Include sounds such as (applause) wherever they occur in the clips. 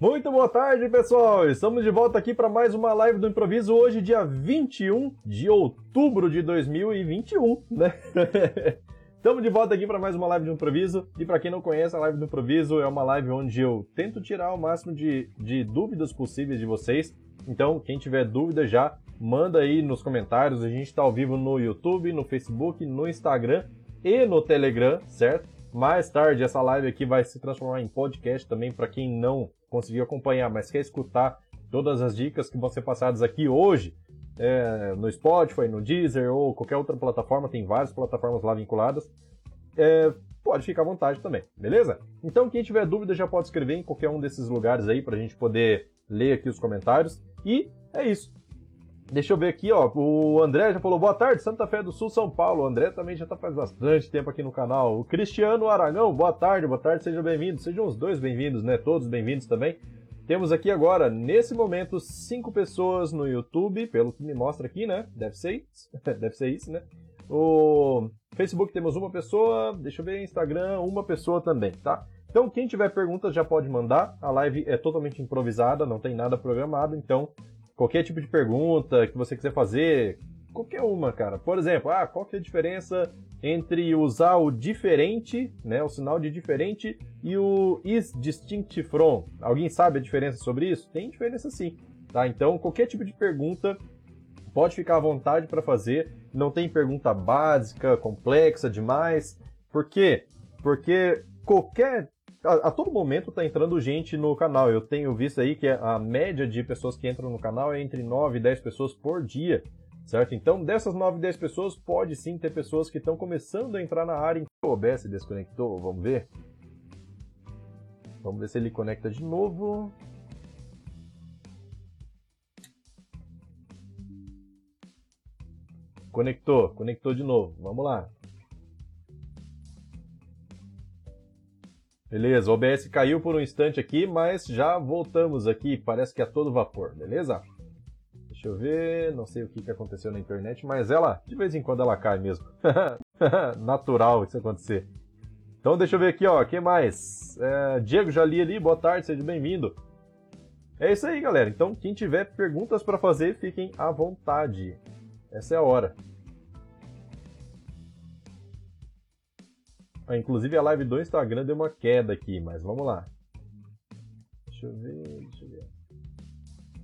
Muito boa tarde, pessoal! Estamos de volta aqui para mais uma live do improviso, hoje, dia 21 de outubro de 2021, né? (laughs) Estamos de volta aqui para mais uma live do improviso. E para quem não conhece, a live do improviso é uma live onde eu tento tirar o máximo de, de dúvidas possíveis de vocês. Então, quem tiver dúvida já, manda aí nos comentários. A gente está ao vivo no YouTube, no Facebook, no Instagram e no Telegram, certo? Mais tarde, essa live aqui vai se transformar em podcast também para quem não conseguiu acompanhar, mas quer escutar todas as dicas que vão ser passadas aqui hoje é, no Spotify, no Deezer ou qualquer outra plataforma, tem várias plataformas lá vinculadas. É, pode ficar à vontade também, beleza? Então, quem tiver dúvida já pode escrever em qualquer um desses lugares aí para a gente poder ler aqui os comentários. E é isso. Deixa eu ver aqui, ó. O André já falou boa tarde, Santa Fé do Sul, São Paulo. O André também já está faz bastante tempo aqui no canal. O Cristiano Aragão, boa tarde, boa tarde, seja bem-vindo. Sejam os dois bem-vindos, né? Todos bem-vindos também. Temos aqui agora, nesse momento, cinco pessoas no YouTube, pelo que me mostra aqui, né? Deve ser isso, (laughs) deve ser isso, né? O Facebook temos uma pessoa, deixa eu ver, Instagram, uma pessoa também, tá? Então, quem tiver perguntas já pode mandar. A live é totalmente improvisada, não tem nada programado, então qualquer tipo de pergunta que você quiser fazer, qualquer uma, cara. Por exemplo, ah, qual que é a diferença entre usar o diferente, né, o sinal de diferente, e o is distinct from. Alguém sabe a diferença sobre isso? Tem diferença sim, tá? Então, qualquer tipo de pergunta pode ficar à vontade para fazer. Não tem pergunta básica, complexa demais. Por quê? Porque qualquer a, a, todo momento está entrando gente no canal. Eu tenho visto aí que a média de pessoas que entram no canal é entre 9 e 10 pessoas por dia certo? Então, dessas 9, 10 pessoas, pode sim ter pessoas que estão começando a entrar na área. O OBS desconectou, vamos ver. Vamos ver se ele conecta de novo. Conectou, conectou de novo. Vamos lá. Beleza, o OBS caiu por um instante aqui, mas já voltamos aqui. Parece que é todo vapor, beleza? Deixa eu ver, não sei o que, que aconteceu na internet, mas ela, de vez em quando ela cai mesmo. (laughs) Natural isso acontecer. Então deixa eu ver aqui, ó, quem mais? É, Diego Jali ali, boa tarde, seja bem-vindo. É isso aí, galera. Então, quem tiver perguntas para fazer, fiquem à vontade. Essa é a hora. Inclusive a live do Instagram deu uma queda aqui, mas vamos lá. Deixa eu ver, deixa eu ver.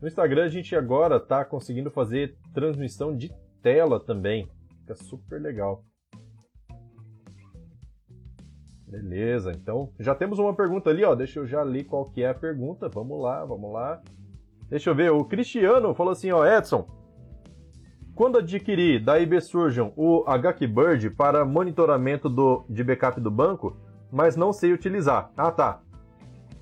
No Instagram a gente agora está conseguindo fazer transmissão de tela também. Fica super legal. Beleza, então já temos uma pergunta ali, ó. Deixa eu já ler qual que é a pergunta. Vamos lá, vamos lá. Deixa eu ver, o Cristiano falou assim, ó, Edson, quando adquirir da IB Surgeon o HKBird para monitoramento do, de backup do banco, mas não sei utilizar. Ah, tá.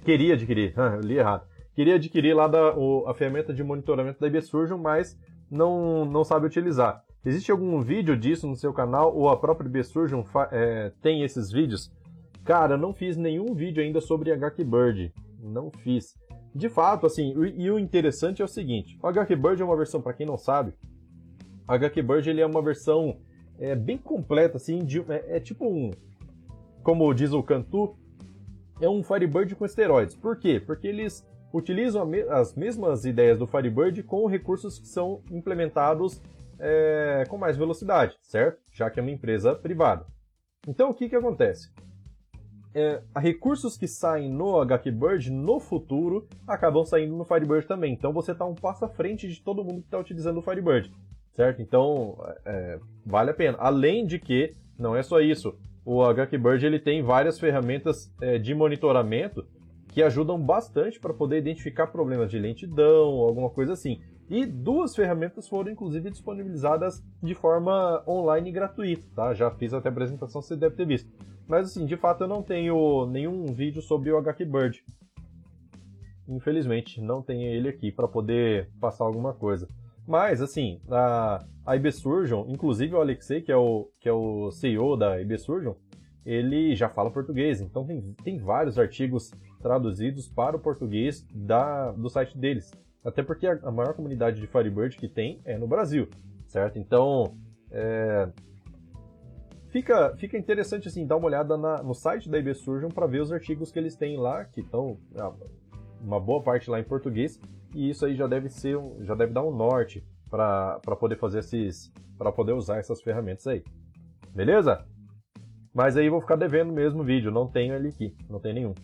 Queria adquirir, eu (laughs) li errado queria adquirir lá da, o, a ferramenta de monitoramento da IBSurgeon, mas não, não sabe utilizar. Existe algum vídeo disso no seu canal ou a própria IBSurgeon é, tem esses vídeos? Cara, não fiz nenhum vídeo ainda sobre HKBird. Não fiz. De fato, assim, e, e o interessante é o seguinte: o HKBird é uma versão, para quem não sabe, o HKBird ele é uma versão é, bem completa, assim, de, é, é tipo um. Como diz o Cantu, é um Firebird com esteroides. Por quê? Porque eles utilizam as mesmas ideias do Firebird com recursos que são implementados é, com mais velocidade, certo? Já que é uma empresa privada. Então, o que, que acontece? É, recursos que saem no HQBird no futuro acabam saindo no Firebird também. Então, você está um passo à frente de todo mundo que está utilizando o Firebird, certo? Então, é, vale a pena. Além de que, não é só isso, o HQBird ele tem várias ferramentas é, de monitoramento que ajudam bastante para poder identificar problemas de lentidão, alguma coisa assim. E duas ferramentas foram inclusive disponibilizadas de forma online gratuita, tá? Já fiz até a apresentação, você deve ter visto. Mas assim, de fato eu não tenho nenhum vídeo sobre o HQBird. Infelizmente, não tenho ele aqui para poder passar alguma coisa. Mas, assim, a, a IBSurgeon, inclusive o Alexei, que é o, que é o CEO da IBSurgeon, ele já fala português, então tem, tem vários artigos traduzidos para o português da, do site deles. Até porque a, a maior comunidade de Firebird que tem é no Brasil, certo? Então, é, fica, fica interessante assim dar uma olhada na, no site da IB Surgeon para ver os artigos que eles têm lá, que estão ah, uma boa parte lá em português, e isso aí já deve ser um, já deve dar um norte para poder fazer esses para poder usar essas ferramentas aí. Beleza? Mas aí vou ficar devendo mesmo vídeo, não tenho ele aqui, não tem nenhum.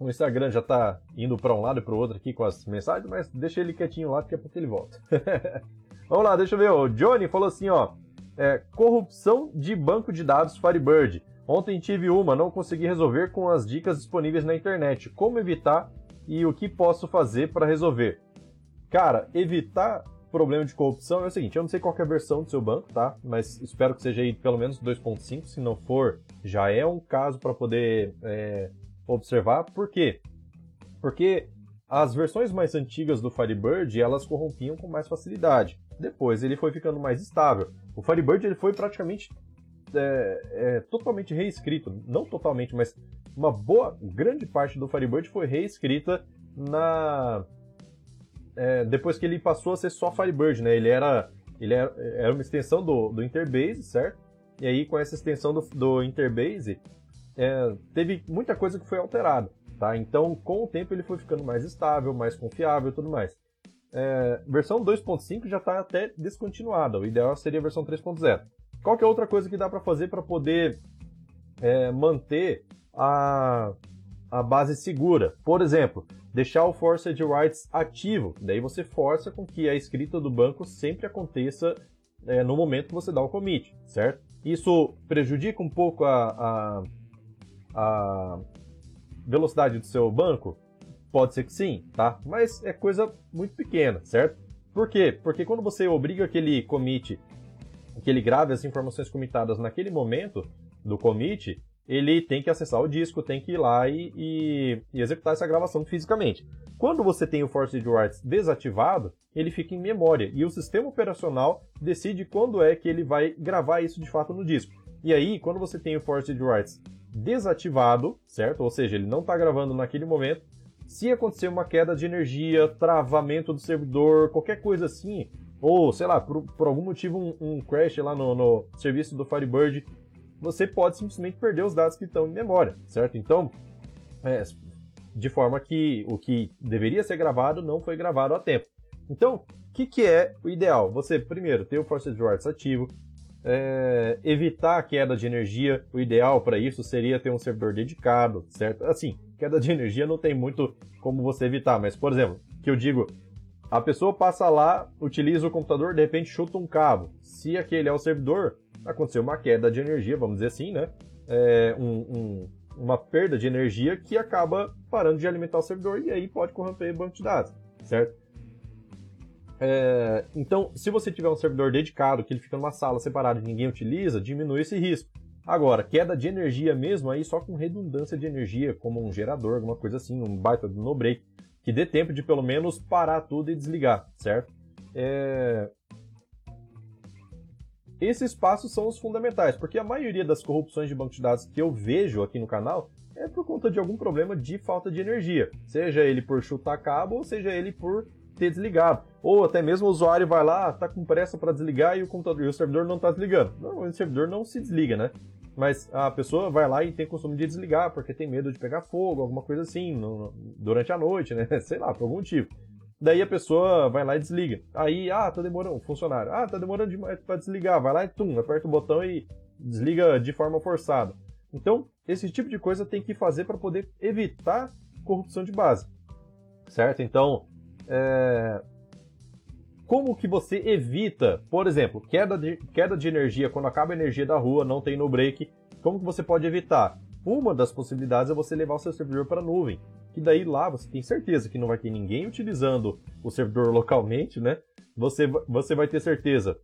O Instagram já tá indo para um lado e para o outro aqui com as mensagens, mas deixa ele quietinho lá, porque é porque ele volta. (laughs) Vamos lá, deixa eu ver. O Johnny falou assim, ó. É, corrupção de banco de dados Firebird. Ontem tive uma, não consegui resolver com as dicas disponíveis na internet. Como evitar e o que posso fazer para resolver? Cara, evitar problema de corrupção é o seguinte, eu não sei qual é a versão do seu banco, tá? Mas espero que seja aí pelo menos 2.5, se não for, já é um caso para poder é, observar. Por quê? Porque as versões mais antigas do Firebird, elas corrompiam com mais facilidade. Depois ele foi ficando mais estável. O Firebird ele foi praticamente é, é, totalmente reescrito. Não totalmente, mas uma boa, grande parte do Firebird foi reescrita na é, depois que ele passou a ser só Firebird, né? Ele era, ele era, era uma extensão do, do Interbase, certo? E aí com essa extensão do, do Interbase, é, teve muita coisa que foi alterada, tá? Então com o tempo ele foi ficando mais estável, mais confiável tudo mais. É, versão 2.5 já está até descontinuada, o ideal seria a versão 3.0. Qual que é outra coisa que dá para fazer para poder é, manter a, a base segura? Por exemplo, deixar o Forced Writes ativo. Daí você força com que a escrita do banco sempre aconteça é, no momento que você dá o commit, certo? Isso prejudica um pouco a, a, a velocidade do seu banco? Pode ser que sim, tá? Mas é coisa muito pequena, certo? Por quê? Porque quando você obriga aquele commit, que ele grave as informações comitadas naquele momento do commit, ele tem que acessar o disco, tem que ir lá e, e, e executar essa gravação fisicamente. Quando você tem o Forced Writes desativado, ele fica em memória e o sistema operacional decide quando é que ele vai gravar isso de fato no disco. E aí, quando você tem o Forced Writes desativado, certo? Ou seja, ele não está gravando naquele momento, se acontecer uma queda de energia, travamento do servidor, qualquer coisa assim, ou sei lá, por, por algum motivo um, um crash lá no, no serviço do Firebird você pode simplesmente perder os dados que estão em memória, certo? Então, é, de forma que o que deveria ser gravado não foi gravado a tempo. Então, o que, que é o ideal? Você, primeiro, ter o Forced Writes ativo, é, evitar a queda de energia. O ideal para isso seria ter um servidor dedicado, certo? Assim, queda de energia não tem muito como você evitar, mas, por exemplo, que eu digo, a pessoa passa lá, utiliza o computador, de repente chuta um cabo. Se aquele é o servidor, aconteceu uma queda de energia, vamos dizer assim, né? É, um, um, uma perda de energia que acaba parando de alimentar o servidor e aí pode corromper o banco de dados, certo? É, então, se você tiver um servidor dedicado, que ele fica numa sala separada e ninguém utiliza, diminui esse risco. Agora, queda de energia mesmo, aí só com redundância de energia, como um gerador, alguma coisa assim, um baita do no-break, que dê tempo de pelo menos parar tudo e desligar, certo? É, esses passos são os fundamentais, porque a maioria das corrupções de banco de dados que eu vejo aqui no canal é por conta de algum problema de falta de energia, seja ele por chutar cabo ou seja ele por ter desligado, ou até mesmo o usuário vai lá, tá com pressa para desligar e o computador e o servidor não está desligando. Não, o servidor não se desliga, né? Mas a pessoa vai lá e tem costume de desligar porque tem medo de pegar fogo, alguma coisa assim, no, durante a noite, né? (laughs) Sei lá, por algum motivo. Daí a pessoa vai lá e desliga. Aí, ah, tá demorando, funcionário. Ah, tá demorando demais pra desligar. Vai lá e tum, aperta o botão e desliga de forma forçada. Então, esse tipo de coisa tem que fazer para poder evitar corrupção de base. Certo? Então, é... como que você evita, por exemplo, queda de, queda de energia quando acaba a energia da rua, não tem no break? Como que você pode evitar? Uma das possibilidades é você levar o seu servidor para a nuvem que daí lá você tem certeza que não vai ter ninguém utilizando o servidor localmente, né? Você, você vai ter certeza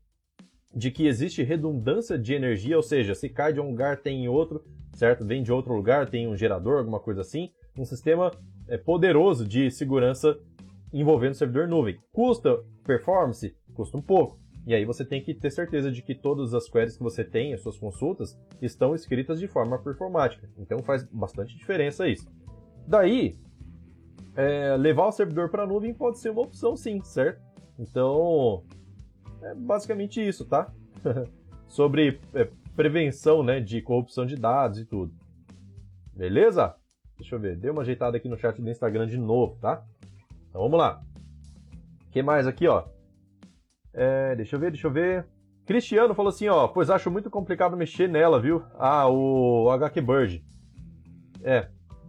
de que existe redundância de energia, ou seja, se cai de um lugar tem em outro, certo? Vem de outro lugar, tem um gerador, alguma coisa assim. Um sistema é, poderoso de segurança envolvendo servidor nuvem. Custa performance? Custa um pouco. E aí você tem que ter certeza de que todas as queries que você tem, as suas consultas, estão escritas de forma performática. Então faz bastante diferença isso. Daí, é, levar o servidor para a nuvem pode ser uma opção sim, certo? Então, é basicamente isso, tá? (laughs) Sobre é, prevenção né, de corrupção de dados e tudo. Beleza? Deixa eu ver. Dei uma ajeitada aqui no chat do Instagram de novo, tá? Então vamos lá. O que mais aqui, ó? É, deixa eu ver, deixa eu ver. Cristiano falou assim, ó, pois acho muito complicado mexer nela, viu? Ah, o HQ Bird. É,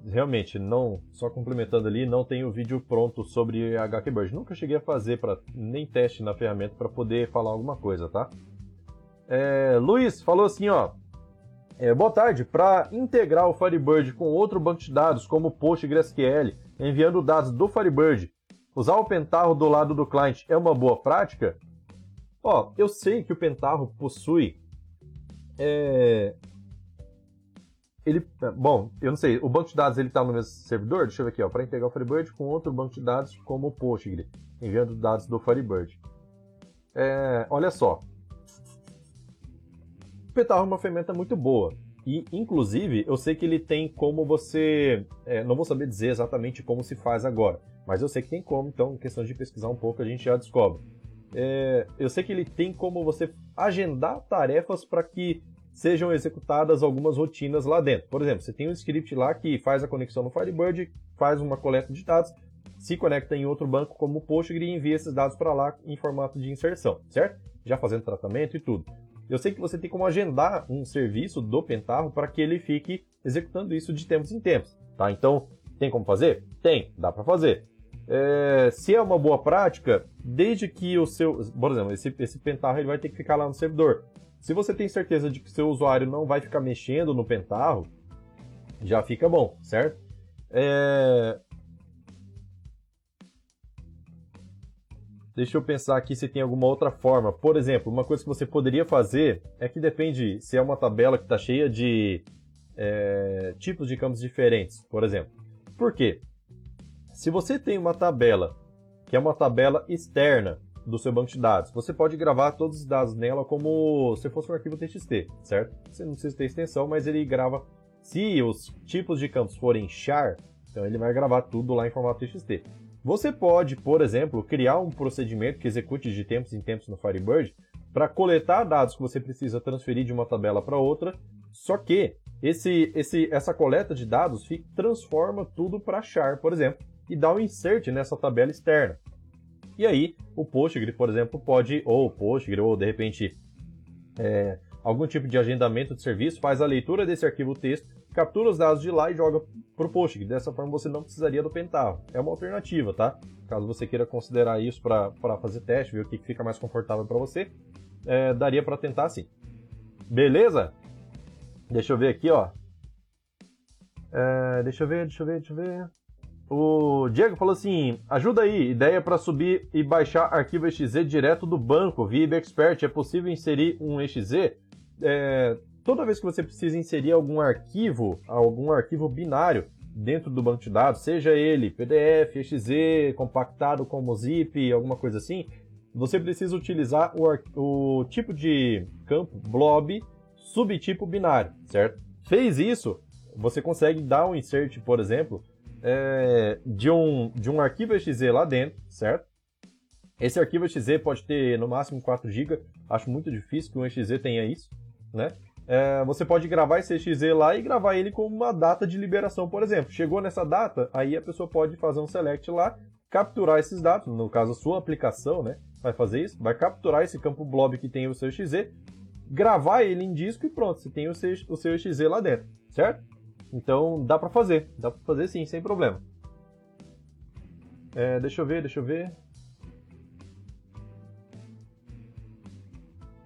realmente, não, só complementando ali, não tenho vídeo pronto sobre HQ Bird. Nunca cheguei a fazer para nem teste na ferramenta para poder falar alguma coisa, tá? É, Luiz falou assim, ó, é, boa tarde. Para integrar o Firebird com outro banco de dados, como PostgreSQL, enviando dados do Firebird, usar o Pentaho do lado do cliente é uma boa prática? Ó, eu sei que o Pentaho possui é, ele, bom, eu não sei, o banco de dados ele está no mesmo servidor? Deixa eu ver aqui, ó, para integrar o Firebird com outro banco de dados como o Postgre, enviando dados do Firebird. É, olha só, o Petal é uma ferramenta muito boa. E, inclusive, eu sei que ele tem como você. É, não vou saber dizer exatamente como se faz agora, mas eu sei que tem como, então, questão de pesquisar um pouco, a gente já descobre. É, eu sei que ele tem como você agendar tarefas para que sejam executadas algumas rotinas lá dentro. Por exemplo, você tem um script lá que faz a conexão no Firebird, faz uma coleta de dados, se conecta em outro banco como o Postgre e envia esses dados para lá em formato de inserção, certo? Já fazendo tratamento e tudo. Eu sei que você tem como agendar um serviço do Pentaho para que ele fique executando isso de tempos em tempos, tá? Então, tem como fazer? Tem, dá para fazer. É, se é uma boa prática, desde que o seu, por exemplo, esse, esse Pentaho ele vai ter que ficar lá no servidor. Se você tem certeza de que seu usuário não vai ficar mexendo no Pentaho, já fica bom, certo? É... Deixa eu pensar aqui se tem alguma outra forma. Por exemplo, uma coisa que você poderia fazer é que depende se é uma tabela que está cheia de é, tipos de campos diferentes, por exemplo. Por quê? Se você tem uma tabela que é uma tabela externa do seu banco de dados. Você pode gravar todos os dados nela como se fosse um arquivo TXT, certo? Você não precisa ter extensão, mas ele grava. Se os tipos de campos forem char, então ele vai gravar tudo lá em formato TXT. Você pode, por exemplo, criar um procedimento que execute de tempos em tempos no Firebird para coletar dados que você precisa transferir de uma tabela para outra, só que esse, esse, essa coleta de dados transforma tudo para char, por exemplo, e dá um insert nessa tabela externa. E aí, o Postgre, por exemplo, pode, ou o Postgre, ou de repente é, algum tipo de agendamento de serviço, faz a leitura desse arquivo texto, captura os dados de lá e joga para o Postgre. Dessa forma, você não precisaria do Pentaho. É uma alternativa, tá? Caso você queira considerar isso para fazer teste, ver o que fica mais confortável para você, é, daria para tentar sim. Beleza? Deixa eu ver aqui, ó. É, deixa eu ver, deixa eu ver, deixa eu ver. O Diego falou assim: ajuda aí, ideia para subir e baixar arquivo exe direto do banco via Expert. É possível inserir um exe? É, toda vez que você precisa inserir algum arquivo, algum arquivo binário dentro do banco de dados, seja ele PDF, exe, compactado como zip, alguma coisa assim, você precisa utilizar o, o tipo de campo blob subtipo binário, certo? Fez isso, você consegue dar um insert, por exemplo, é, de, um, de um arquivo exe lá dentro, certo? Esse arquivo exe pode ter no máximo 4 GB, acho muito difícil que um exe tenha isso, né? É, você pode gravar esse exe lá e gravar ele com uma data de liberação, por exemplo. Chegou nessa data, aí a pessoa pode fazer um select lá, capturar esses dados, no caso a sua aplicação, né? Vai fazer isso, vai capturar esse campo blob que tem o seu exe, gravar ele em disco e pronto, você tem o seu, o seu exe lá dentro, certo? Então dá pra fazer, dá pra fazer sim, sem problema. É, deixa eu ver, deixa eu ver.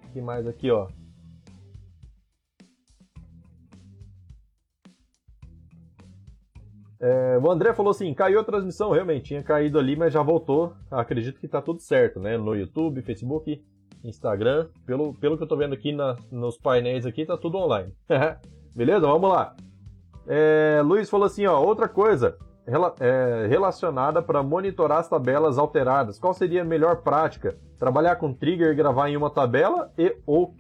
O que mais aqui, ó? É, o André falou assim: caiu a transmissão, realmente tinha caído ali, mas já voltou. Acredito que tá tudo certo, né? No YouTube, Facebook, Instagram. Pelo, pelo que eu tô vendo aqui na, nos painéis aqui, tá tudo online. (laughs) Beleza? Vamos lá. É, Luiz falou assim, ó, outra coisa rela, é, relacionada para monitorar as tabelas alteradas. Qual seria a melhor prática? Trabalhar com trigger e gravar em uma tabela e ou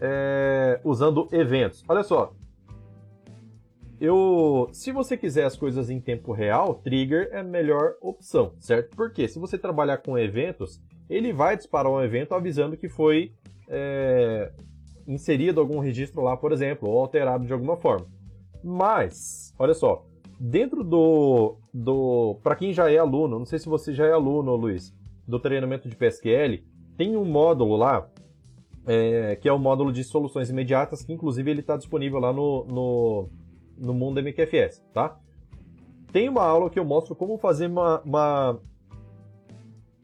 é, usando eventos. Olha só, eu, se você quiser as coisas em tempo real, trigger é a melhor opção, certo? Porque se você trabalhar com eventos, ele vai disparar um evento avisando que foi é, inserido algum registro lá, por exemplo, ou alterado de alguma forma. Mas, olha só, dentro do. do para quem já é aluno, não sei se você já é aluno, Luiz, do treinamento de PSQL, tem um módulo lá, é, que é o módulo de soluções imediatas, que inclusive ele está disponível lá no, no, no Mundo MQFS, tá? Tem uma aula que eu mostro como fazer uma, uma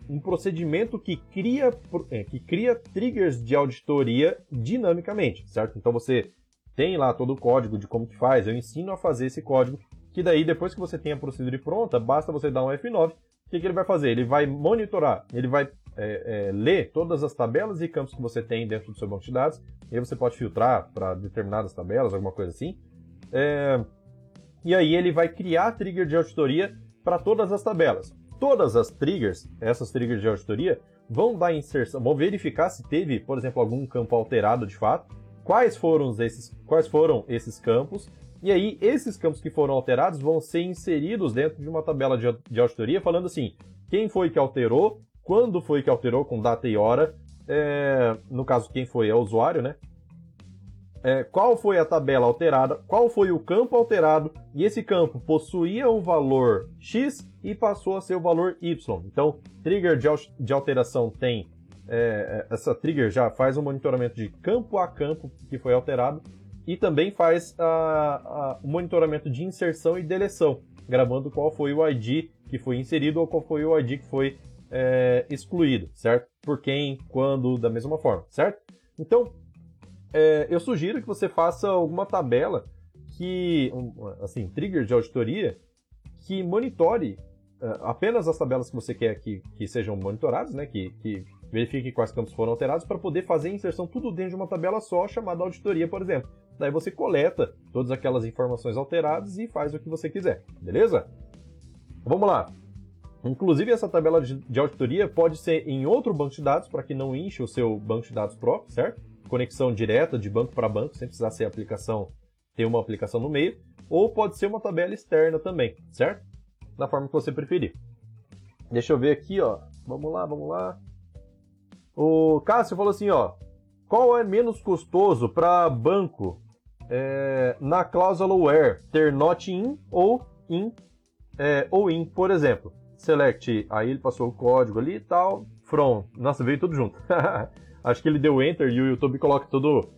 um procedimento que cria, é, que cria triggers de auditoria dinamicamente, certo? Então você tem lá todo o código de como que faz, eu ensino a fazer esse código, que daí depois que você tem a procedura pronta, basta você dar um F9, o que, que ele vai fazer? Ele vai monitorar, ele vai é, é, ler todas as tabelas e campos que você tem dentro do seu banco de dados, e aí você pode filtrar para determinadas tabelas, alguma coisa assim, é, e aí ele vai criar trigger de auditoria para todas as tabelas. Todas as triggers, essas triggers de auditoria, vão dar inserção, vão verificar se teve, por exemplo, algum campo alterado de fato, quais foram esses, quais foram esses campos, e aí esses campos que foram alterados vão ser inseridos dentro de uma tabela de, de auditoria, falando assim, quem foi que alterou, quando foi que alterou com data e hora, é, no caso quem foi é o usuário, né? É, qual foi a tabela alterada, qual foi o campo alterado, e esse campo possuía o valor X e passou a ser o valor Y. Então, trigger de alteração tem é, é, essa trigger já faz um monitoramento de campo a campo que foi alterado e também faz o monitoramento de inserção e deleção, gravando qual foi o ID que foi inserido ou qual foi o ID que foi é, excluído, certo? Por quem, quando, da mesma forma, certo? Então, é, eu sugiro que você faça alguma tabela que, assim, trigger de auditoria que monitore é, apenas as tabelas que você quer que, que sejam monitoradas, né? Que, que verifique quais campos foram alterados para poder fazer a inserção tudo dentro de uma tabela só, chamada auditoria, por exemplo. Daí você coleta todas aquelas informações alteradas e faz o que você quiser, beleza? Vamos lá. Inclusive, essa tabela de auditoria pode ser em outro banco de dados, para que não enche o seu banco de dados próprio, certo? Conexão direta de banco para banco, sem precisar ser aplicação, ter uma aplicação no meio. Ou pode ser uma tabela externa também, certo? Da forma que você preferir. Deixa eu ver aqui, ó. Vamos lá, vamos lá. O Cássio falou assim, ó. Qual é menos custoso para banco é, na cláusula where ter not in ou in é, ou in, por exemplo? Select, aí ele passou o código ali e tal. From, nossa, veio tudo junto. (laughs) Acho que ele deu enter e o YouTube coloca tudo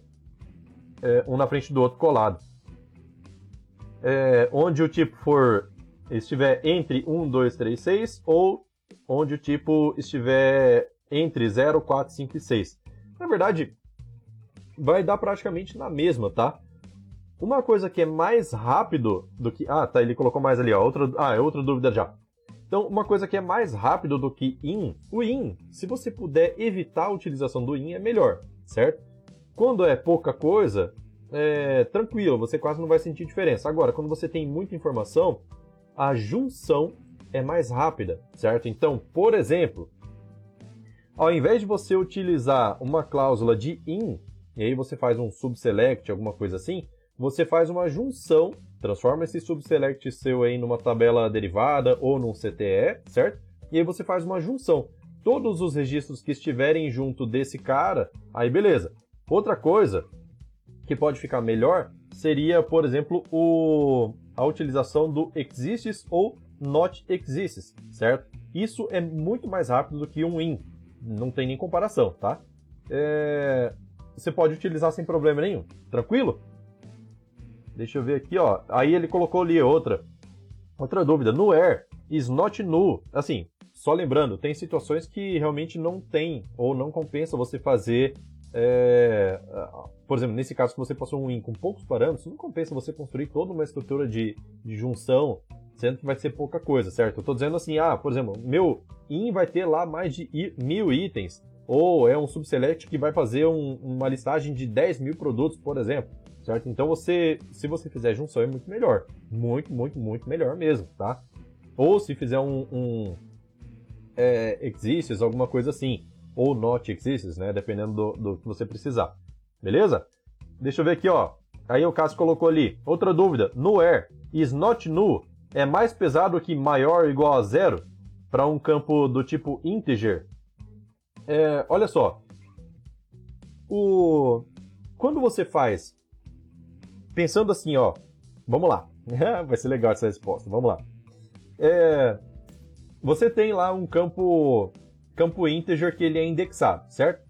é, um na frente do outro colado. É, onde o tipo for estiver entre 1, 2, 3, 6 ou onde o tipo estiver entre 0, 4, 5 e 6. Na verdade, vai dar praticamente na mesma, tá? Uma coisa que é mais rápido do que. Ah, tá, ele colocou mais ali, ó. Outra... Ah, é outra dúvida já. Então, uma coisa que é mais rápido do que in, o in, se você puder evitar a utilização do in, é melhor, certo? Quando é pouca coisa, é tranquilo, você quase não vai sentir diferença. Agora, quando você tem muita informação, a junção é mais rápida, certo? Então, por exemplo, ao invés de você utilizar uma cláusula de in, e aí você faz um subselect, alguma coisa assim, você faz uma junção, transforma esse subselect seu aí numa tabela derivada ou num CTE, certo? E aí você faz uma junção. Todos os registros que estiverem junto desse cara, aí beleza. Outra coisa que pode ficar melhor seria, por exemplo, o, a utilização do exists ou not exists, certo? Isso é muito mais rápido do que um in não tem nem comparação, tá? É... Você pode utilizar sem problema nenhum. Tranquilo? Deixa eu ver aqui, ó. Aí ele colocou ali outra. Outra dúvida. No air is not nu. Assim, só lembrando, tem situações que realmente não tem ou não compensa você fazer. É... Por exemplo, nesse caso que você passou um in com poucos parâmetros, não compensa você construir toda uma estrutura de, de junção sendo que vai ser pouca coisa, certo? Eu estou dizendo assim, ah, por exemplo, meu in vai ter lá mais de mil itens, ou é um subselect que vai fazer um, uma listagem de 10 mil produtos, por exemplo, certo? Então você, se você fizer junção é muito melhor, muito, muito, muito melhor mesmo, tá? Ou se fizer um, um é, exists, alguma coisa assim, ou not exists, né? Dependendo do, do que você precisar, beleza? Deixa eu ver aqui, ó. Aí o Cássio colocou ali, outra dúvida, no where is not null é mais pesado que maior ou igual a zero para um campo do tipo integer. É, olha só, o... quando você faz, pensando assim, ó, vamos lá, (laughs) Vai ser legal essa resposta. Vamos lá. É, você tem lá um campo, campo integer que ele é indexado, certo?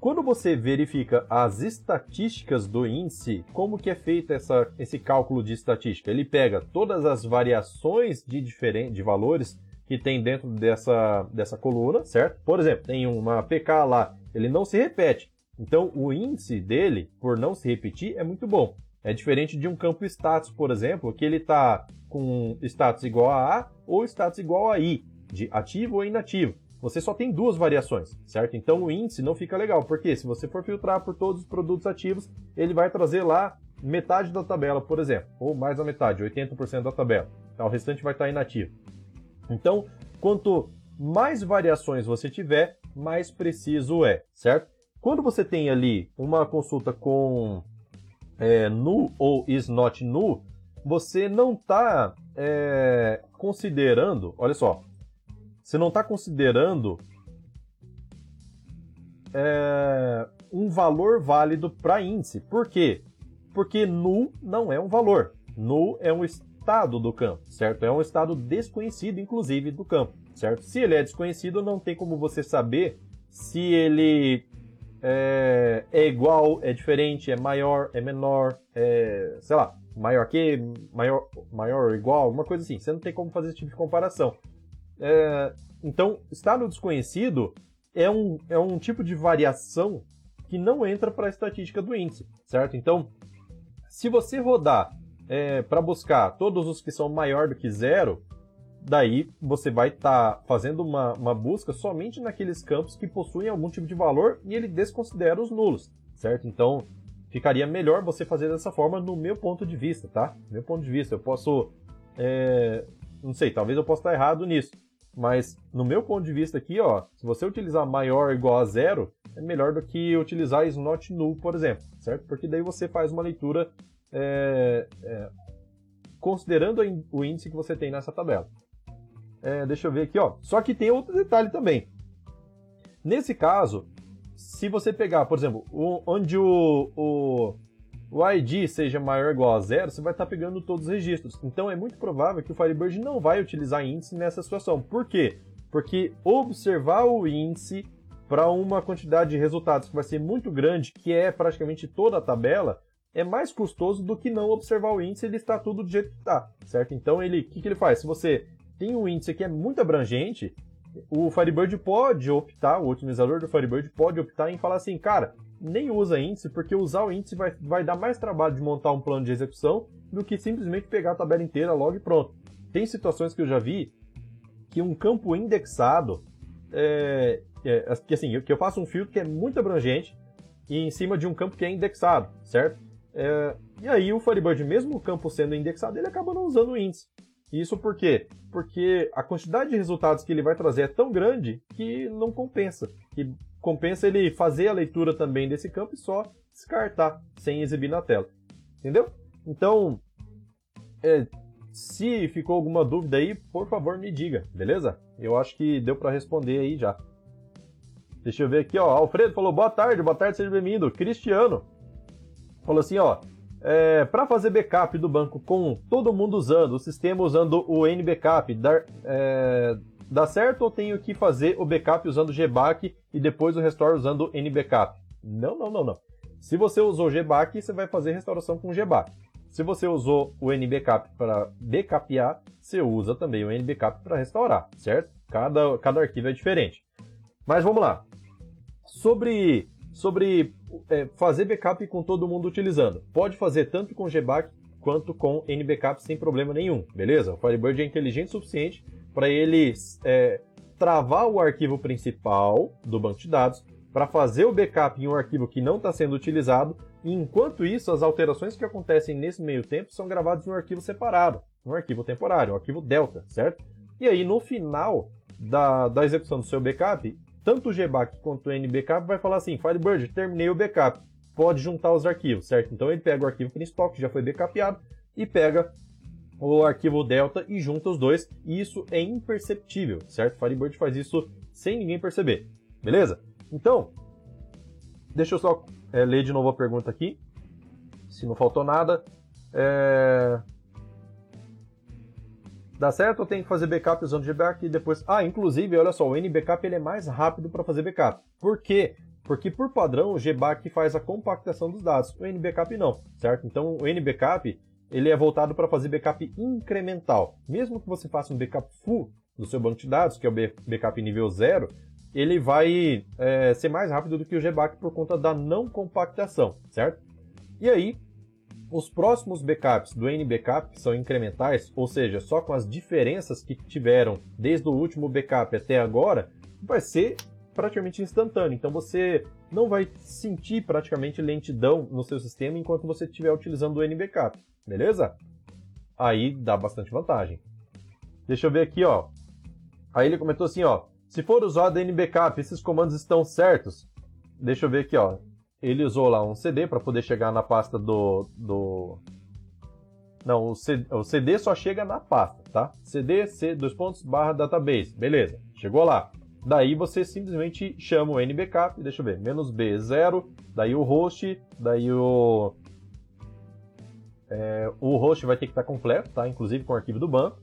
Quando você verifica as estatísticas do índice, como que é feito essa, esse cálculo de estatística? Ele pega todas as variações de, diferente, de valores que tem dentro dessa, dessa coluna, certo? Por exemplo, tem uma PK lá, ele não se repete. Então, o índice dele, por não se repetir, é muito bom. É diferente de um campo status, por exemplo, que ele está com status igual a A ou status igual a I, de ativo ou inativo. Você só tem duas variações, certo? Então o índice não fica legal, porque se você for filtrar por todos os produtos ativos, ele vai trazer lá metade da tabela, por exemplo, ou mais da metade, 80% da tabela. Então, o restante vai estar inativo. Então, quanto mais variações você tiver, mais preciso é, certo? Quando você tem ali uma consulta com é, null ou is not null, você não está é, considerando, olha só, você não está considerando é, um valor válido para índice. Por quê? Porque null não é um valor. Null é um estado do campo, certo? É um estado desconhecido, inclusive, do campo, certo? Se ele é desconhecido, não tem como você saber se ele é, é, igual, é diferente, é maior, é menor, é, sei lá, maior que, maior, maior ou igual, alguma coisa assim. Você não tem como fazer esse tipo de comparação. É, então, estado desconhecido é um, é um tipo de variação que não entra para a estatística do índice, certo? Então, se você rodar é, para buscar todos os que são maior do que zero, daí você vai estar tá fazendo uma, uma busca somente naqueles campos que possuem algum tipo de valor e ele desconsidera os nulos, certo? Então ficaria melhor você fazer dessa forma no meu ponto de vista, tá? Meu ponto de vista, eu posso, é, não sei, talvez eu possa estar errado nisso, mas no meu ponto de vista aqui, ó, se você utilizar maior ou igual a zero, é melhor do que utilizar is not null, por exemplo, certo? Porque daí você faz uma leitura é, é, considerando o índice que você tem nessa tabela. É, deixa eu ver aqui, ó. Só que tem outro detalhe também. Nesse caso, se você pegar, por exemplo, onde o, o, o ID seja maior ou igual a zero, você vai estar pegando todos os registros. Então é muito provável que o Firebird não vai utilizar índice nessa situação. Por quê? Porque observar o índice para uma quantidade de resultados que vai ser muito grande, que é praticamente toda a tabela, é mais custoso do que não observar o índice e ele está tudo do jeito que está, certo? Então ele, o que, que ele faz? Se você tem um índice que é muito abrangente, o Firebird pode optar, o otimizador do Firebird pode optar em falar assim, cara, nem usa índice, porque usar o índice vai, vai dar mais trabalho de montar um plano de execução do que simplesmente pegar a tabela inteira logo e pronto. Tem situações que eu já vi que um campo indexado, é, é, que assim, que eu faço um filtro que é muito abrangente e em cima de um campo que é indexado, certo? É, e aí o Firebird, mesmo o campo sendo indexado, ele acaba não usando o índice. Isso por quê? Porque a quantidade de resultados que ele vai trazer é tão grande que não compensa. Que compensa ele fazer a leitura também desse campo e só descartar sem exibir na tela. Entendeu? Então, é, se ficou alguma dúvida aí, por favor me diga, beleza? Eu acho que deu para responder aí já. Deixa eu ver aqui, ó. Alfredo falou boa tarde, boa tarde, seja bem-vindo. Cristiano falou assim, ó. É, para fazer backup do banco com todo mundo usando, o sistema usando o NBackup, dá, é, dá certo ou tenho que fazer o backup usando GBAC e depois o restore usando NBackup? Não, não, não, não. Se você usou GBAC, você vai fazer restauração com GBAC. Se você usou o NBackup para backupear, você usa também o NBackup para restaurar, certo? Cada, cada arquivo é diferente. Mas vamos lá. Sobre sobre é, fazer backup com todo mundo utilizando. Pode fazer tanto com GBAC quanto com NBackup sem problema nenhum, beleza? O Firebird é inteligente o suficiente para ele é, travar o arquivo principal do banco de dados para fazer o backup em um arquivo que não está sendo utilizado. E enquanto isso, as alterações que acontecem nesse meio tempo são gravadas em um arquivo separado, um arquivo temporário, um arquivo delta, certo? E aí no final da, da execução do seu backup, tanto o GBAC quanto o NBackup vai falar assim, Firebird, terminei o backup, pode juntar os arquivos, certo? Então ele pega o arquivo principal, que já foi backupeado, e pega o arquivo delta e junta os dois, e isso é imperceptível, certo? Firebird faz isso sem ninguém perceber, beleza? Então, deixa eu só é, ler de novo a pergunta aqui, se não faltou nada. É... Dá certo ou tem que fazer backup usando GBAC e depois... Ah, inclusive, olha só, o NBackup ele é mais rápido para fazer backup. Por quê? Porque por padrão o GBAC faz a compactação dos dados, o NBackup não, certo? Então o NBackup ele é voltado para fazer backup incremental. Mesmo que você faça um backup full do seu banco de dados, que é o backup nível 0, ele vai é, ser mais rápido do que o GBAC por conta da não compactação, certo? E aí, os próximos backups do NBackup, que são incrementais, ou seja, só com as diferenças que tiveram desde o último backup até agora, vai ser praticamente instantâneo. Então você não vai sentir praticamente lentidão no seu sistema enquanto você estiver utilizando o NBackup, beleza? Aí dá bastante vantagem. Deixa eu ver aqui, ó. Aí ele comentou assim, ó. Se for usado NBackup, esses comandos estão certos? Deixa eu ver aqui, ó. Ele usou lá um CD para poder chegar na pasta do, do... Não, o CD, o CD só chega na pasta, tá? CD, C, dois pontos, barra database. Beleza, chegou lá. Daí você simplesmente chama o nbackup, deixa eu ver, menos B, zero, daí o host, daí o... É, o host vai ter que estar completo, tá? Inclusive com o arquivo do banco.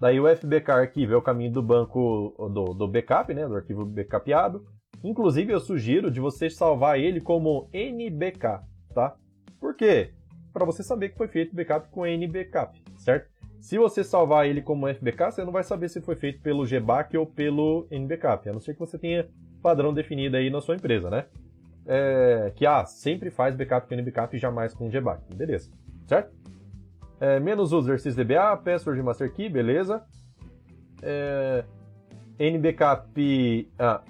Daí o FBK arquivo é o caminho do banco do, do backup, né? Do arquivo backupeado. Inclusive eu sugiro de você salvar ele como NBK, tá? Por quê? Para você saber que foi feito backup com NBackup, certo? Se você salvar ele como FBK, você não vai saber se foi feito pelo GBAC ou pelo NBackup, a não ser que você tenha padrão definido aí na sua empresa, né? É, que ah, sempre faz backup com NBackup e jamais com GBAC, beleza, certo? É, menos user sysdba, password master key, beleza. É, nbackup ah,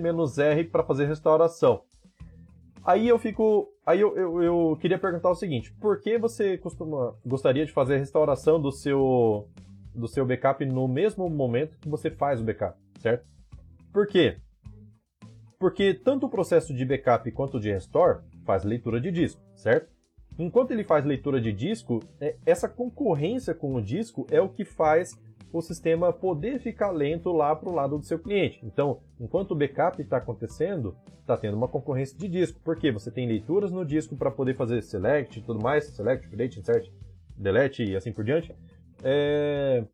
menos R para fazer restauração. Aí eu fico. Aí eu, eu, eu, queria perguntar o seguinte: por que você costuma gostaria de fazer a restauração do seu do seu backup no mesmo momento que você faz o backup, certo? Por quê? Porque tanto o processo de backup quanto de restore faz leitura de disco, certo? Enquanto ele faz leitura de disco, é, essa concorrência com o disco é o que faz o sistema poder ficar lento lá para o lado do seu cliente. Então, enquanto o backup está acontecendo, está tendo uma concorrência de disco. Porque você tem leituras no disco para poder fazer select e tudo mais, select, update, insert, delete e assim por diante. É...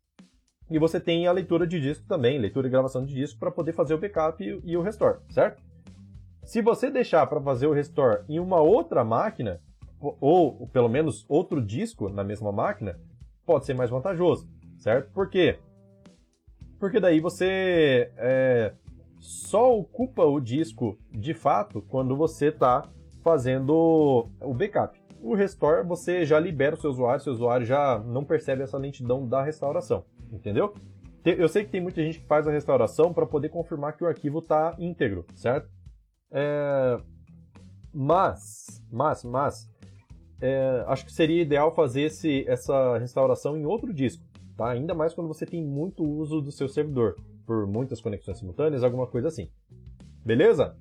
E você tem a leitura de disco também, leitura e gravação de disco para poder fazer o backup e o restore, certo? Se você deixar para fazer o restore em uma outra máquina, ou pelo menos outro disco na mesma máquina, pode ser mais vantajoso certo? Por quê? Porque daí você é, só ocupa o disco de fato quando você está fazendo o backup. O restore você já libera o seu usuário, seu usuário já não percebe essa lentidão da restauração, entendeu? Eu sei que tem muita gente que faz a restauração para poder confirmar que o arquivo está íntegro, certo? É... Mas, mas, mas, é... acho que seria ideal fazer esse, essa restauração em outro disco tá? Ainda mais quando você tem muito uso do seu servidor, por muitas conexões simultâneas, alguma coisa assim. Beleza?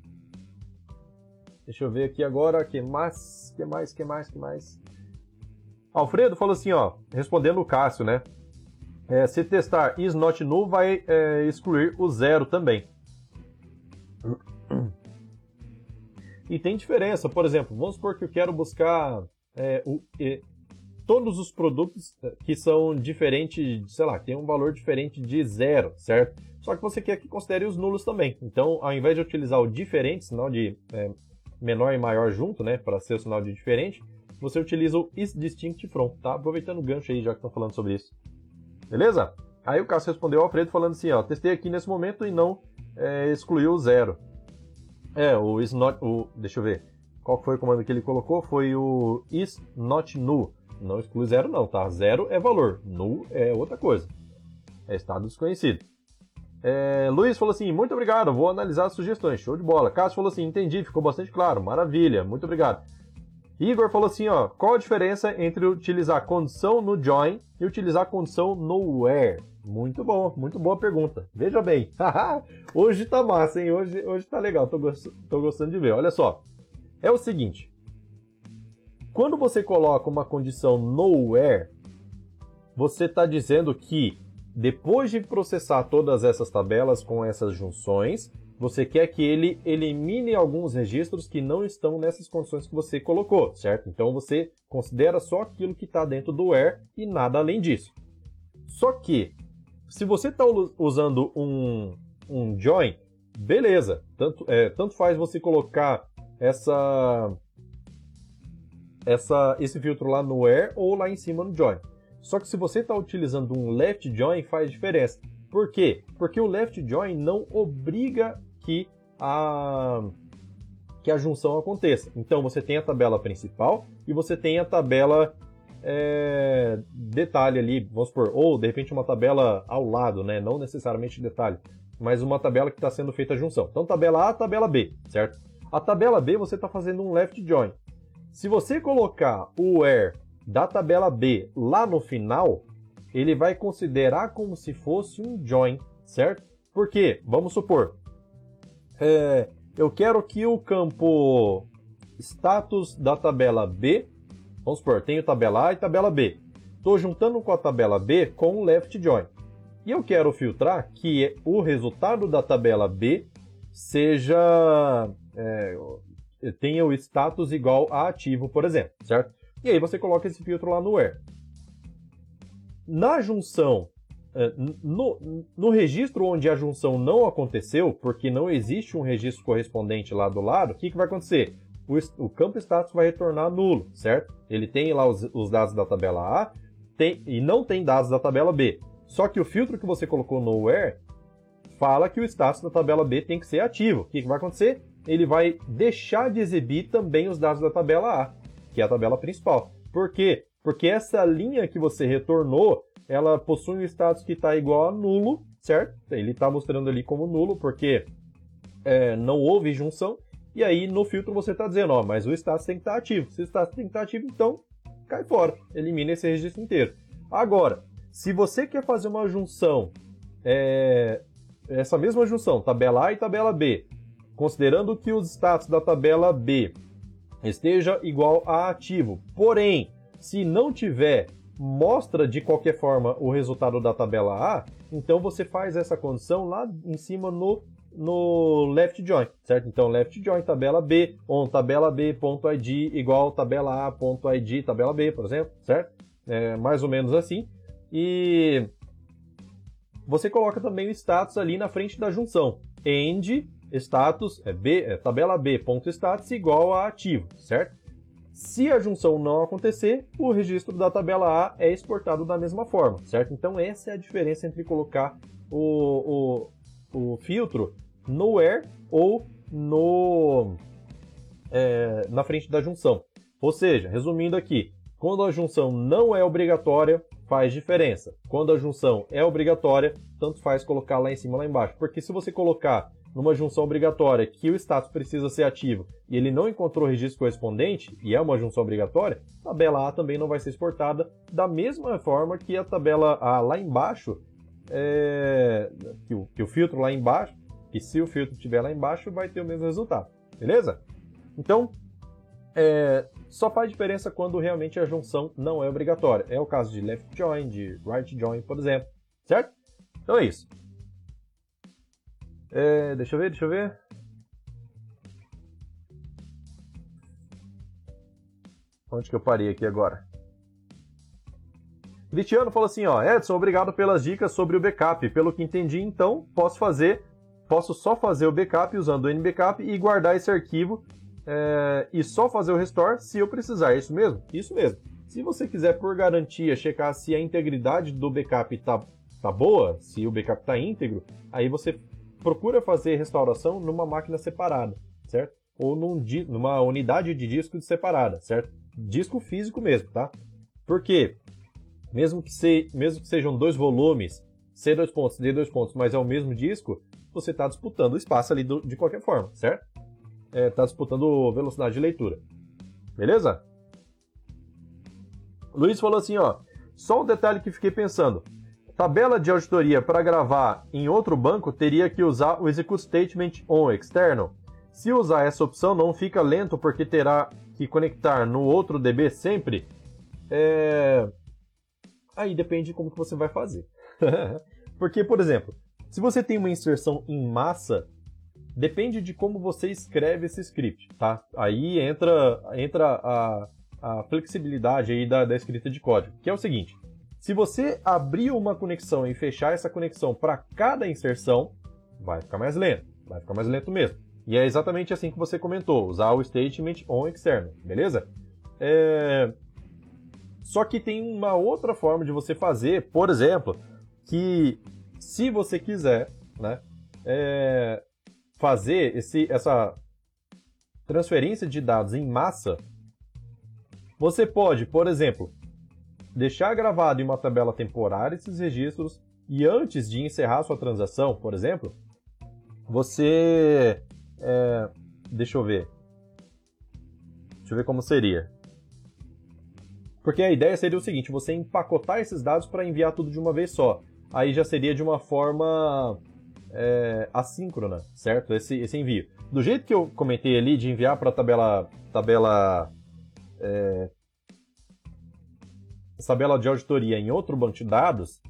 Deixa eu ver aqui agora, que mais, que mais, que mais, que mais. Alfredo falou assim, ó, respondendo o Cássio, né? É, se testar is not null, vai é, excluir o zero também. E tem diferença, por exemplo, vamos supor que eu quero buscar é, o, todos os produtos eh, que são diferentes, sei lá, tem um valor diferente de zero, certo? Só que você quer que considere os nulos também. Então, ao invés de utilizar o diferente, sinal de é, menor e maior junto, né, para ser o sinal de diferente, você utiliza o isDistinct from, tá? Aproveitando o gancho aí, já que estão falando sobre isso. Beleza? Aí o Cássio respondeu ao Alfredo falando assim, ó, testei aqui nesse momento e não é, excluiu o zero. É, o is not, o, deixa eu ver, qual foi o comando que ele colocou? Foi o is not null. Não exclui zero não, tá? Zero é valor, null é outra coisa. É estado desconhecido. É, Luiz falou assim, muito obrigado, vou analisar as sugestões, show de bola. Cássio falou assim, entendi, ficou bastante claro, maravilha, muito obrigado. Igor falou assim, ó, qual a diferença entre utilizar condição no join e utilizar condição no where? Muito bom, muito boa pergunta. Veja bem, (laughs) hoje tá massa, hein? Hoje, hoje tá legal, tô, gost... tô gostando de ver. Olha só, é o seguinte, quando você coloca uma condição nowhere, você está dizendo que depois de processar todas essas tabelas com essas junções, você quer que ele elimine alguns registros que não estão nessas condições que você colocou, certo? Então você considera só aquilo que está dentro do where e nada além disso. Só que, se você está usando um, um join, beleza. Tanto, é, tanto faz você colocar essa, essa, esse filtro lá no where ou lá em cima no join. Só que se você está utilizando um left join, faz diferença. Por quê? Porque o left join não obriga que a, que a junção aconteça. Então você tem a tabela principal e você tem a tabela é, detalhe ali, vamos supor, ou de repente uma tabela ao lado, né? não necessariamente detalhe, mas uma tabela que está sendo feita a junção. Então tabela A, tabela B, certo? A tabela B você está fazendo um left join. Se você colocar o where da tabela B lá no final, ele vai considerar como se fosse um join, certo? Porque, vamos supor, é, eu quero que o campo status da tabela B, vamos supor, tenho tabela A e tabela B. Estou juntando com a tabela B com o left join. E eu quero filtrar que o resultado da tabela B seja é, tenha o status igual a ativo, por exemplo, certo? E aí você coloca esse filtro lá no where. Na junção, é, no, no registro onde a junção não aconteceu, porque não existe um registro correspondente lá do lado, o que, que vai acontecer? O, o, campo status vai retornar nulo, certo? Ele tem lá os, os dados da tabela A tem, e não tem dados da tabela B. Só que o filtro que você colocou no where fala que o status da tabela B tem que ser ativo. O que, que vai acontecer? Ele vai deixar de exibir também os dados da tabela A que é a tabela principal. Por quê? Porque essa linha que você retornou, ela possui um status que está igual a nulo, certo? Ele está mostrando ali como nulo, porque é, não houve junção. E aí no filtro você está dizendo, ó, mas o status tem que estar tá ativo. Se o status tem que estar tá ativo, então cai fora, elimina esse registro inteiro. Agora, se você quer fazer uma junção, é, essa mesma junção, tabela A e tabela B, considerando que os status da tabela B esteja igual a ativo. Porém, se não tiver, mostra de qualquer forma o resultado da tabela A, então você faz essa condição lá em cima no, no left join, certo? Então left join tabela B, on tabela B.id igual tabela A.id tabela B, por exemplo, certo? É mais ou menos assim. E você coloca também o status ali na frente da junção. End status é B, é tabela B ponto status igual a ativo, certo? Se a junção não acontecer, o registro da tabela A é exportado da mesma forma, certo? Então essa é a diferença entre colocar o, o, o filtro no where ou no é, na frente da junção. Ou seja, resumindo aqui, quando a junção não é obrigatória, faz diferença. Quando a junção é obrigatória, tanto faz colocar lá em cima lá embaixo. Porque se você colocar numa junção obrigatória que o status precisa ser ativo e ele não encontrou o registro correspondente, e é uma junção obrigatória, a tabela A também não vai ser exportada da mesma forma que a tabela A lá embaixo, é... que, o, que o filtro lá embaixo, e se o filtro estiver lá embaixo, vai ter o mesmo resultado. Beleza? Então, é, só faz diferença quando realmente a junção não é obrigatória. É o caso de left join, de right join, por exemplo. Certo? Então é isso. É, deixa eu ver, deixa eu ver. Onde que eu parei aqui agora? Cristiano falou assim, ó, Edson, obrigado pelas dicas sobre o backup. Pelo que entendi, então, posso fazer, posso só fazer o backup usando o NBackup e guardar esse arquivo é, e só fazer o restore se eu precisar. É isso mesmo? Isso mesmo. Se você quiser, por garantia, checar se a integridade do backup tá, tá boa, se o backup tá íntegro, aí você procura fazer restauração numa máquina separada, certo? Ou num, numa unidade de disco separada, certo? Disco físico mesmo, tá? Porque mesmo que, se, mesmo que sejam dois volumes, C dois pontos, D dois pontos, mas é o mesmo disco, você está disputando espaço ali do, de qualquer forma, certo? Está é, tá disputando velocidade de leitura. Beleza? Luiz falou assim, ó. Só um detalhe que fiquei pensando. Tabela de auditoria para gravar em outro banco teria que usar o Execute Statement on externo. Se usar essa opção, não fica lento porque terá que conectar no outro DB sempre. É... Aí depende de como que você vai fazer. (laughs) porque, por exemplo, se você tem uma inserção em massa, depende de como você escreve esse script, tá? Aí entra, entra a, a flexibilidade aí da, da escrita de código, que é o seguinte. Se você abrir uma conexão e fechar essa conexão para cada inserção, vai ficar mais lento, vai ficar mais lento mesmo. E é exatamente assim que você comentou, usar o statement on externo, beleza? É... Só que tem uma outra forma de você fazer, por exemplo, que se você quiser, né, é... fazer esse, essa transferência de dados em massa, você pode, por exemplo, deixar gravado em uma tabela temporária esses registros e antes de encerrar sua transação, por exemplo, você. É, deixa eu ver. Deixa eu ver como seria. Porque a ideia seria o seguinte: você empacotar esses dados para enviar tudo de uma vez só. Aí já seria de uma forma é, assíncrona, certo? Esse, esse envio. Do jeito que eu comentei ali de enviar para a tabela, tabela é, tabela de auditoria em outro banco de dados,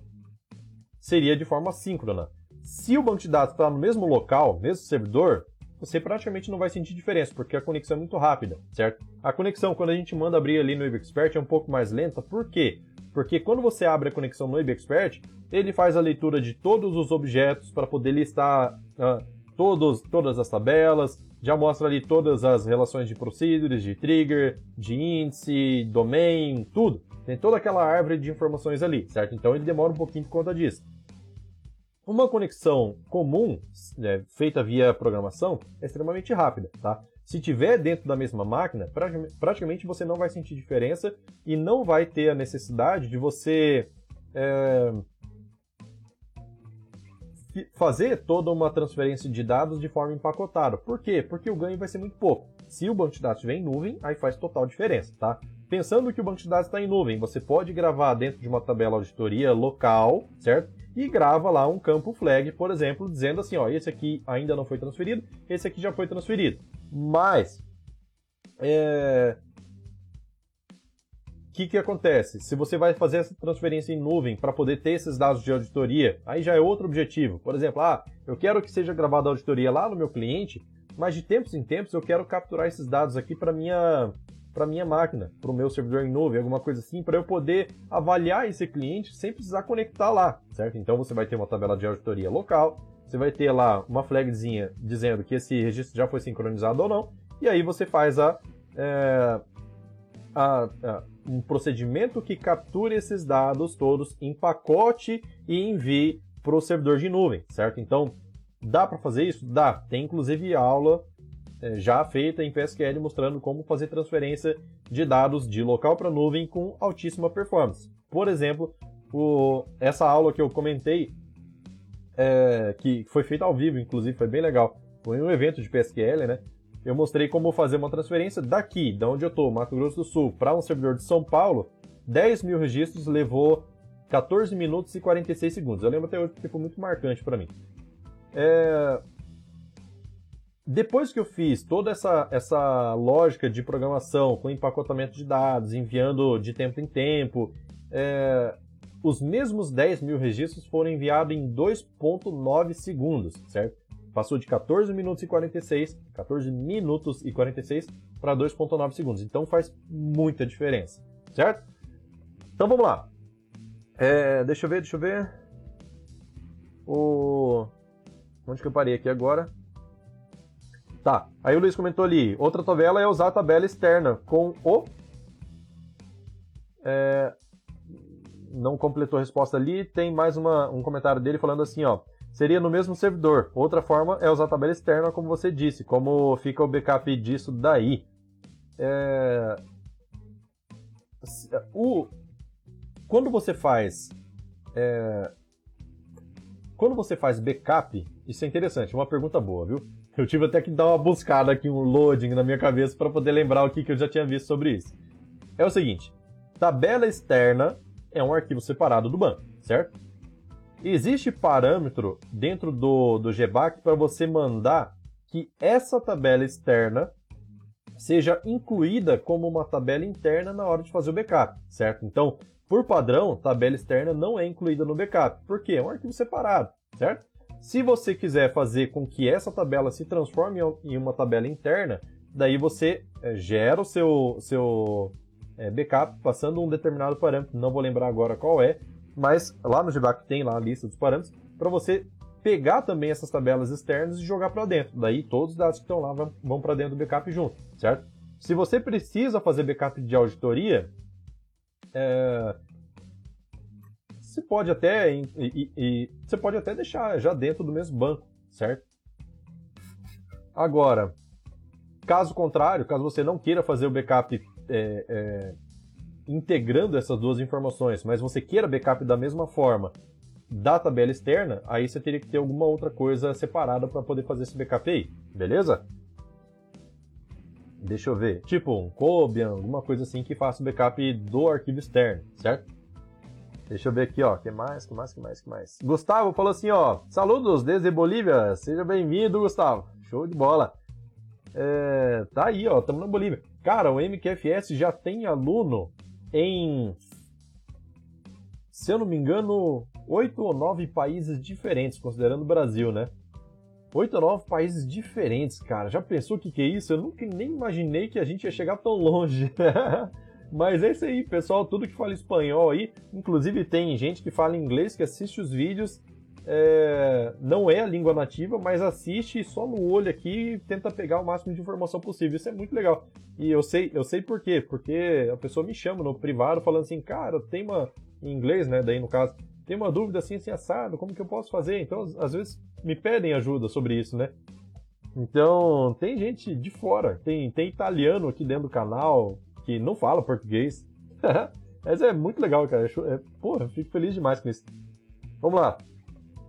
seria de forma síncrona. Se o banco de dados está no mesmo local, mesmo servidor, você praticamente não vai sentir diferença, porque a conexão é muito rápida, certo? A conexão, quando a gente manda abrir ali no IBExpert, é um pouco mais lenta. Por quê? Porque quando você abre a conexão no IBExpert, ele faz a leitura de todos os objetos para poder listar uh, todos, todas as tabelas, já mostra ali todas as relações de procedures, de trigger, de índice, domain, tudo. Tem toda aquela árvore de informações ali, certo? Então ele demora um pouquinho por conta disso. Uma conexão comum, né, feita via programação, é extremamente rápida, tá? Se tiver dentro da mesma máquina, praticamente você não vai sentir diferença e não vai ter a necessidade de você é, fazer toda uma transferência de dados de forma empacotada. Por quê? Porque o ganho vai ser muito pouco. Se o banco de dados estiver em nuvem, aí faz total diferença, tá? Pensando que o banco de dados está em nuvem, você pode gravar dentro de uma tabela auditoria local, certo? E grava lá um campo flag, por exemplo, dizendo assim, ó, esse aqui ainda não foi transferido, esse aqui já foi transferido. Mas, é... que, que acontece? Se você vai fazer essa transferência em nuvem para poder ter esses dados de auditoria, aí já é outro objetivo. Por exemplo, ah, eu quero que seja gravada a auditoria lá no meu cliente, mas de tempos em tempos eu quero capturar esses dados aqui para minha para minha máquina, para o meu servidor em nuvem, alguma coisa assim, para eu poder avaliar esse cliente sem precisar conectar lá, certo? Então você vai ter uma tabela de auditoria local, você vai ter lá uma flagzinha dizendo que esse registro já foi sincronizado ou não, e aí você faz a, é, a, a um procedimento que capture esses dados todos em pacote e envie para o servidor de nuvem, certo? Então, dá para fazer isso? Dá. Tem inclusive aula é, já feita em PSQL mostrando como fazer transferência de dados de local para nuvem com altíssima performance. Por exemplo, o, essa aula que eu comentei, é, que foi feita ao vivo, inclusive foi bem legal, foi um evento de PSQL, né? Eu mostrei como fazer uma transferência daqui, de onde eu estou, Mato Grosso do Sul, para um servidor de São Paulo. 10 mil registros levou 14 minutos e 46 segundos. Eu lembro até hoje porque foi muito marcante para mim. É, depois que eu fiz toda essa, essa lógica de programação com empacotamento de dados, enviando de tempo em tempo, é, os mesmos 10 mil registros foram enviados em 2.9 segundos, certo? Passou de 14 minutos e 46, 14 minutos e 46 para 2.9 segundos. Então faz muita diferença, certo? Então vamos lá. É, deixa eu ver, deixa eu ver. O... Onde que eu parei aqui agora? Tá. Aí o Luiz comentou ali, outra tabela é usar a tabela externa com o... É... Não completou a resposta ali, tem mais uma, um comentário dele falando assim, ó. Seria no mesmo servidor. Outra forma é usar a tabela externa, como você disse. Como fica o backup disso daí? É... O... Quando você faz... É... Quando você faz backup, isso é interessante, uma pergunta boa, viu? Eu tive até que dar uma buscada aqui, um loading na minha cabeça para poder lembrar o que, que eu já tinha visto sobre isso. É o seguinte: tabela externa é um arquivo separado do banco, certo? Existe parâmetro dentro do, do GBAC para você mandar que essa tabela externa seja incluída como uma tabela interna na hora de fazer o backup, certo? Então, por padrão, tabela externa não é incluída no backup. Por quê? É um arquivo separado, certo? Se você quiser fazer com que essa tabela se transforme em uma tabela interna, daí você é, gera o seu, seu é, backup passando um determinado parâmetro, não vou lembrar agora qual é, mas lá no GBAC tem lá a lista dos parâmetros, para você pegar também essas tabelas externas e jogar para dentro. Daí todos os dados que estão lá vão, vão para dentro do backup junto, certo? Se você precisa fazer backup de auditoria, é, você pode até e, e, e, você pode até deixar já dentro do mesmo banco, certo? Agora, caso contrário, caso você não queira fazer o backup é, é, integrando essas duas informações, mas você queira backup da mesma forma da tabela externa, aí você teria que ter alguma outra coisa separada para poder fazer esse backup aí, beleza? Deixa eu ver. Tipo um Cobian, alguma coisa assim que faça o backup do arquivo externo, certo? Deixa eu ver aqui, ó. que mais, que mais, que mais, que mais? Gustavo falou assim, ó. Saludos desde Bolívia. Seja bem-vindo, Gustavo. Show de bola. É, tá aí, ó. Estamos na Bolívia. Cara, o MQFS já tem aluno em, se eu não me engano, oito ou nove países diferentes, considerando o Brasil, né? Oito ou nove países diferentes, cara. Já pensou o que, que é isso? Eu nunca nem imaginei que a gente ia chegar tão longe. (laughs) Mas é isso aí, pessoal. Tudo que fala espanhol aí. Inclusive tem gente que fala inglês, que assiste os vídeos. É... não é a língua nativa, mas assiste só no olho aqui e tenta pegar o máximo de informação possível. Isso é muito legal. E eu sei, eu sei por quê. Porque a pessoa me chama no privado falando assim, cara, tem uma. Em inglês, né? Daí no caso tem uma dúvida assim, assim, assado, como que eu posso fazer? Então, às vezes, me pedem ajuda sobre isso, né? Então, tem gente de fora, tem, tem italiano aqui dentro do canal que não fala português. (laughs) Mas é muito legal, cara. É, porra, fico feliz demais com isso. Vamos lá.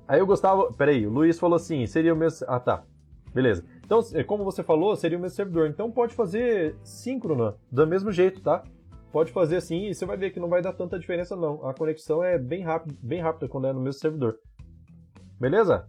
Aí eu gostava. Peraí, o Luiz falou assim: seria o mesmo. Ah, tá. Beleza. Então, é, como você falou, seria o mesmo servidor. Então pode fazer síncrona, do mesmo jeito, tá? pode fazer assim e você vai ver que não vai dar tanta diferença não. A conexão é bem rápida, bem rápida quando é no mesmo servidor. Beleza?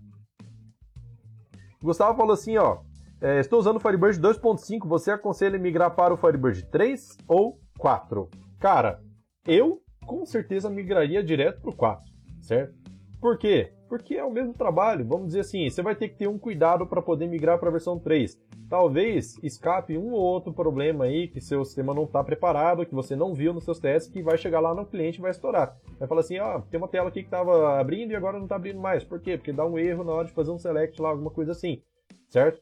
Gustavo falou assim, ó. É, estou usando o Firebird 2.5, você aconselha migrar para o Firebird 3 ou 4? Cara, eu com certeza migraria direto para o 4, certo? Por quê? Porque é o mesmo trabalho. Vamos dizer assim, você vai ter que ter um cuidado para poder migrar para a versão 3 talvez escape um ou outro problema aí que seu sistema não está preparado, que você não viu nos seus testes, que vai chegar lá no cliente e vai estourar. Vai falar assim, ah, tem uma tela aqui que estava abrindo e agora não está abrindo mais. Por quê? Porque dá um erro na hora de fazer um select lá, alguma coisa assim, certo?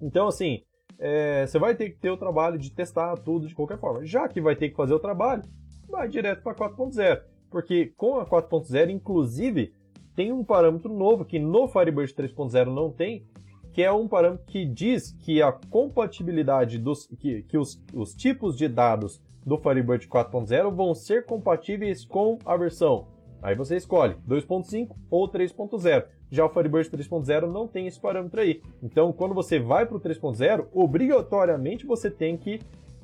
Então, assim, é, você vai ter que ter o trabalho de testar tudo de qualquer forma. Já que vai ter que fazer o trabalho, vai direto para 4.0. Porque com a 4.0, inclusive, tem um parâmetro novo que no Firebird 3.0 não tem, que é um parâmetro que diz que a compatibilidade dos que, que os, os tipos de dados do Firebird 4.0 vão ser compatíveis com a versão. Aí você escolhe 2.5 ou 3.0. Já o Firebird 3.0 não tem esse parâmetro aí. Então, quando você vai para o 3.0, obrigatoriamente você tem que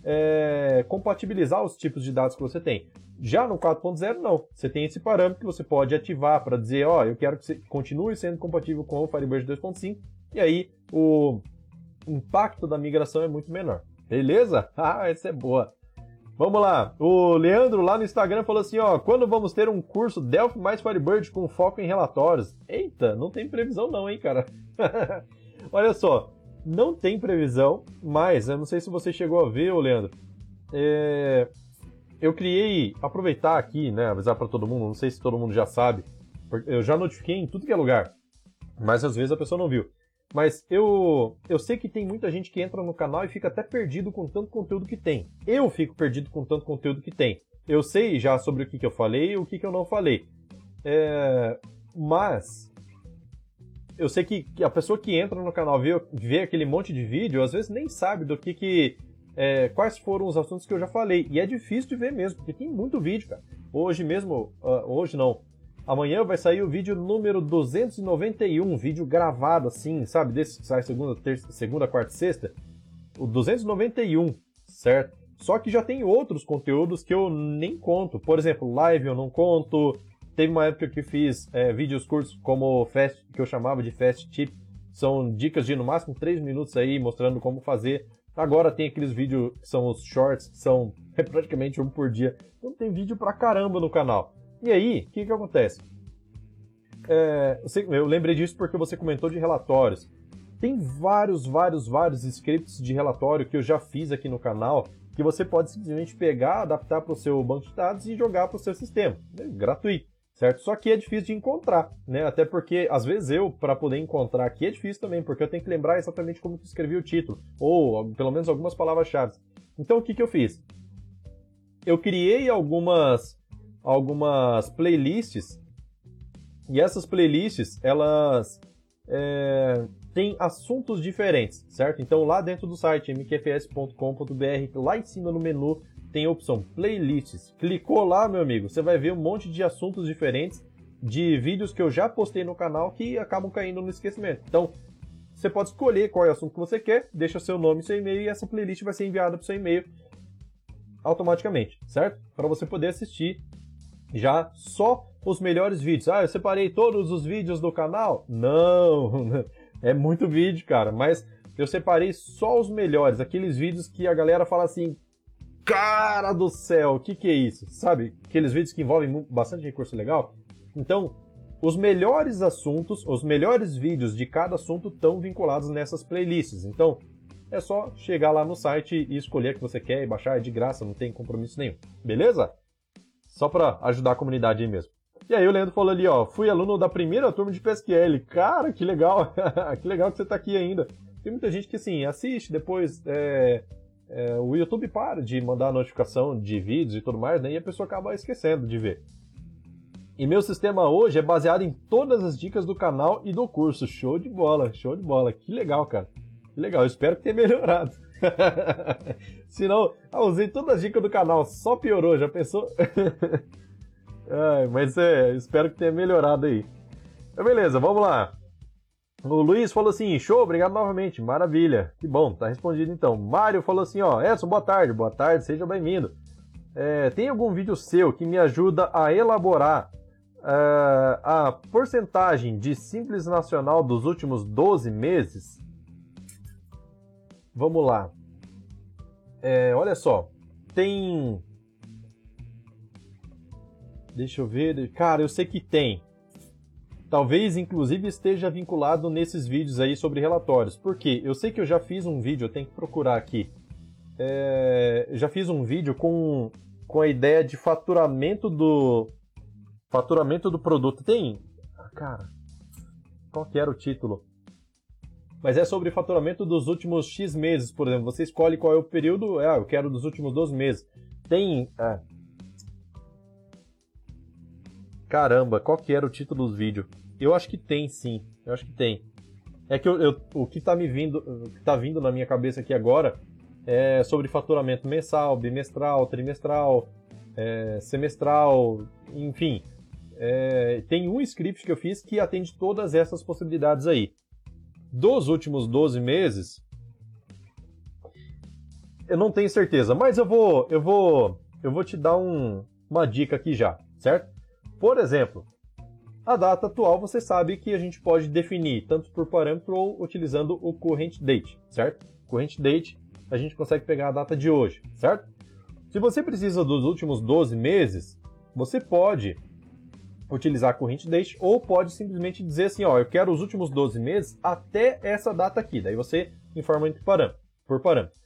é, compatibilizar os tipos de dados que você tem. Já no 4.0, não. Você tem esse parâmetro que você pode ativar para dizer, ó, oh, eu quero que continue sendo compatível com o Firebird 2.5 e aí o impacto da migração é muito menor. Beleza? (laughs) Ah, essa é boa. Vamos lá. O Leandro lá no Instagram falou assim, ó, quando vamos ter um curso Delphi mais Firebird com foco em relatórios? Eita, não tem previsão não, hein, cara. (laughs) Olha só, não tem previsão, mas eu não sei se você chegou a ver, ô Leandro. É... Eu criei, aproveitar aqui, né, avisar para todo mundo, não sei se todo mundo já sabe, eu já notifiquei em tudo que é lugar, mas às vezes a pessoa não viu. Mas eu, eu sei que tem muita gente que entra no canal e fica até perdido com tanto conteúdo que tem. Eu fico perdido com tanto conteúdo que tem. Eu sei já sobre o que, que eu falei e o que, que eu não falei. É, mas eu sei que, a pessoa que entra no canal vê, vê aquele monte de vídeo, às vezes nem sabe do que, que é, quais foram os assuntos que eu já falei. E é difícil de ver mesmo, porque tem muito vídeo, cara. Hoje mesmo, uh, hoje não, Amanhã vai sair o vídeo número 291, vídeo gravado assim, sabe? Desse que sai segunda, terça, segunda, quarta e sexta. O 291, certo? Só que já tem outros conteúdos que eu nem conto. Por exemplo, live eu não conto. Teve uma época que fiz é, vídeos curtos como fast, que eu chamava de Fast Tip. São dicas de no máximo 3 minutos aí, mostrando como fazer. Agora tem aqueles vídeos que são os shorts, que são (laughs) é praticamente um por dia. Então tem vídeo pra caramba no canal. E aí, o que, que acontece? É, eu lembrei disso porque você comentou de relatórios. Tem vários, vários, vários scripts de relatório que eu já fiz aqui no canal que você pode simplesmente pegar, adaptar para o seu banco de dados e jogar para o seu sistema, é gratuito, certo? Só que é difícil de encontrar, né? Até porque às vezes eu para poder encontrar aqui é difícil também, porque eu tenho que lembrar exatamente como que escrevi o título ou pelo menos algumas palavras-chave. Então o que que eu fiz? Eu criei algumas algumas playlists e essas playlists elas é, tem assuntos diferentes, certo? Então lá dentro do site mqfs.com.br, lá em cima no menu tem a opção playlists. Clicou lá, meu amigo, você vai ver um monte de assuntos diferentes de vídeos que eu já postei no canal que acabam caindo no esquecimento. Então, você pode escolher qual é o assunto que você quer, deixa seu nome e seu e-mail e essa playlist vai ser enviada para o seu e-mail automaticamente, certo? Para você poder assistir já só os melhores vídeos. Ah, eu separei todos os vídeos do canal? Não, (laughs) É muito vídeo, cara, mas eu separei só os melhores, aqueles vídeos que a galera fala assim: Cara do céu, o que, que é isso? Sabe? Aqueles vídeos que envolvem bastante recurso legal. Então, os melhores assuntos, os melhores vídeos de cada assunto estão vinculados nessas playlists. Então, é só chegar lá no site e escolher o que você quer e baixar, é de graça, não tem compromisso nenhum. Beleza? Só para ajudar a comunidade aí mesmo. E aí o Leandro falou ali, ó, fui aluno da primeira turma de PSQL. Cara, que legal, (laughs) que legal que você tá aqui ainda. Tem muita gente que, assim, assiste, depois é, é, o YouTube para de mandar notificação de vídeos e tudo mais, né? E a pessoa acaba esquecendo de ver. E meu sistema hoje é baseado em todas as dicas do canal e do curso. Show de bola, show de bola. Que legal, cara. Que legal, eu espero que tenha (laughs) melhorado. (laughs) Senão, ah, usei todas as dicas do canal, só piorou, já pensou? (laughs) Ai, mas é, espero que tenha melhorado aí. Então, beleza, vamos lá. O Luiz falou assim: show, obrigado novamente, maravilha. Que bom, tá respondido então. Mário falou assim: ó, Edson, boa tarde, boa tarde, seja bem-vindo. É, tem algum vídeo seu que me ajuda a elaborar uh, a porcentagem de Simples Nacional dos últimos 12 meses? Vamos lá. É, olha só, tem Deixa eu ver. Cara, eu sei que tem. Talvez, inclusive, esteja vinculado nesses vídeos aí sobre relatórios. Por quê? Eu sei que eu já fiz um vídeo, eu tenho que procurar aqui. É, já fiz um vídeo com, com a ideia de faturamento do faturamento do produto. Tem, cara, qual que era o título? Mas é sobre faturamento dos últimos X meses, por exemplo. Você escolhe qual é o período. Ah, eu quero dos últimos 12 meses. Tem. Ah, Caramba, qual que era o título do vídeo? Eu acho que tem sim, eu acho que tem. É que eu, eu, o que tá me vindo, o que tá vindo na minha cabeça aqui agora é sobre faturamento mensal, bimestral, trimestral, é, semestral, enfim. É, tem um script que eu fiz que atende todas essas possibilidades aí. Dos últimos 12 meses, eu não tenho certeza, mas eu vou, eu vou, eu vou te dar um, uma dica aqui já, certo? Por exemplo, a data atual você sabe que a gente pode definir tanto por parâmetro ou utilizando o current date, certo? Current date, a gente consegue pegar a data de hoje, certo? Se você precisa dos últimos 12 meses, você pode utilizar current date ou pode simplesmente dizer assim, ó, eu quero os últimos 12 meses até essa data aqui. Daí você informa entre parâmetro, por parâmetro.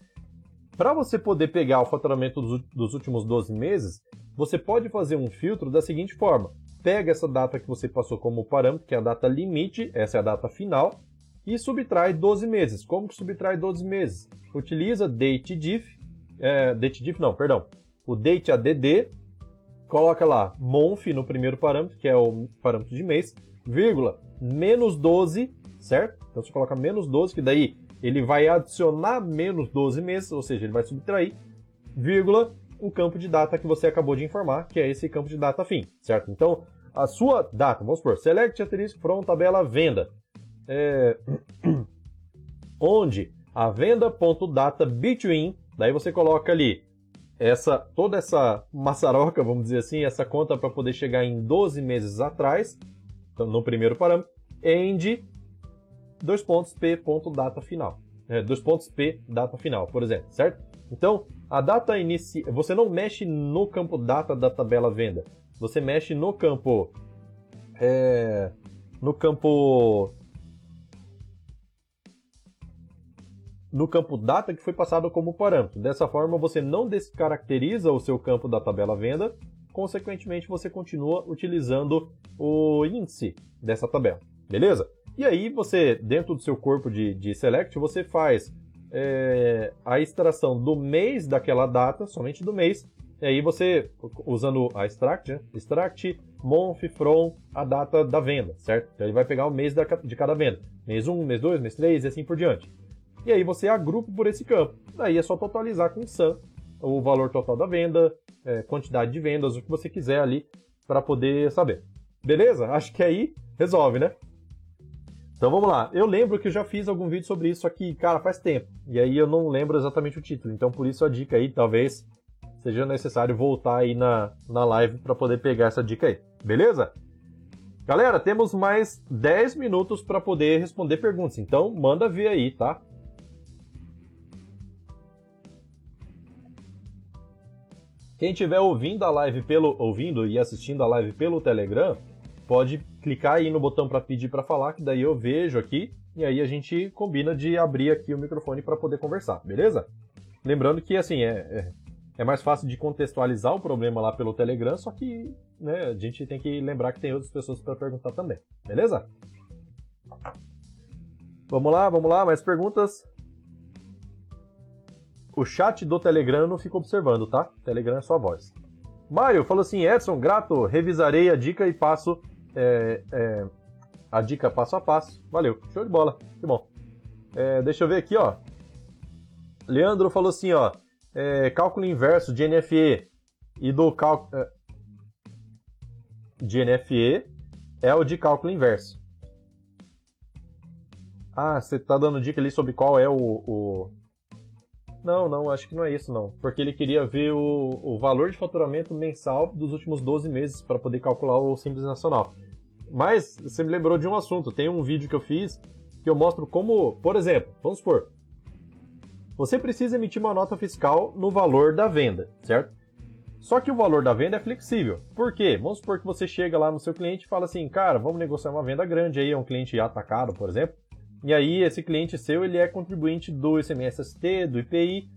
Para você poder pegar o faturamento dos, dos últimos 12 meses, você pode fazer um filtro da seguinte forma: pega essa data que você passou como parâmetro, que é a data limite, essa é a data final, e subtrai 12 meses. Como que subtrai 12 meses? Utiliza datediff, é, datediff não, perdão, o dateadd, coloca lá month no primeiro parâmetro, que é o parâmetro de mês, vírgula, menos 12, certo? Então você coloca menos 12, que daí ele vai adicionar menos 12 meses, ou seja, ele vai subtrair, vírgula, o campo de data que você acabou de informar, que é esse campo de data fim, certo? Então, a sua data, vamos supor, select asterisco from tabela venda, é... (clears throat) onde a venda.data between, daí você coloca ali essa toda essa maçaroca, vamos dizer assim, essa conta para poder chegar em 12 meses atrás, então, no primeiro parâmetro, end dois pontos p ponto data final, é, dois pontos p data final, por exemplo, certo? Então, a data inicial, você não mexe no campo data da tabela venda, você mexe no campo é, no campo no campo data que foi passado como parâmetro. Dessa forma, você não descaracteriza o seu campo da tabela venda, consequentemente, você continua utilizando o índice dessa tabela, beleza? E aí, você, dentro do seu corpo de, de select, você faz é, a extração do mês daquela data, somente do mês, e aí você, usando a extract, né? extract month from a data da venda, certo? Então ele vai pegar o mês de cada venda. Mês 1, mês 2, mês 3 e assim por diante. E aí você agrupa por esse campo. Daí é só totalizar com SUM o valor total da venda, é, quantidade de vendas, o que você quiser ali para poder saber. Beleza? Acho que aí resolve, né? Então vamos lá. Eu lembro que eu já fiz algum vídeo sobre isso aqui, cara, faz tempo. E aí eu não lembro exatamente o título. Então por isso a dica aí, talvez seja necessário voltar aí na, na live para poder pegar essa dica aí. Beleza? Galera, temos mais 10 minutos para poder responder perguntas. Então manda ver aí, tá? Quem estiver ouvindo a live pelo ouvindo e assistindo a live pelo Telegram, pode clicar aí no botão para pedir para falar, que daí eu vejo aqui e aí a gente combina de abrir aqui o microfone para poder conversar, beleza? Lembrando que assim é, é, é, mais fácil de contextualizar o problema lá pelo Telegram, só que né, a gente tem que lembrar que tem outras pessoas para perguntar também, beleza? Vamos lá, vamos lá, mais perguntas? O chat do Telegram não fica observando, tá? Telegram é só voz. Mário falou assim: Edson, grato, revisarei a dica e passo é, é, a dica passo a passo. Valeu, show de bola, que bom. É, deixa eu ver aqui, ó. Leandro falou assim, ó. É, cálculo inverso de NFE e do cálculo é, de NFE é o de cálculo inverso. Ah, você tá dando dica ali sobre qual é o, o, não, não, acho que não é isso não. Porque ele queria ver o, o valor de faturamento mensal dos últimos 12 meses para poder calcular o Simples Nacional. Mas você me lembrou de um assunto. Tem um vídeo que eu fiz que eu mostro como, por exemplo, vamos supor, você precisa emitir uma nota fiscal no valor da venda, certo? Só que o valor da venda é flexível. Por quê? Vamos supor que você chega lá no seu cliente e fala assim, cara, vamos negociar uma venda grande aí, é um cliente atacado, por exemplo. E aí esse cliente seu ele é contribuinte do ICMS-ST, do IPI.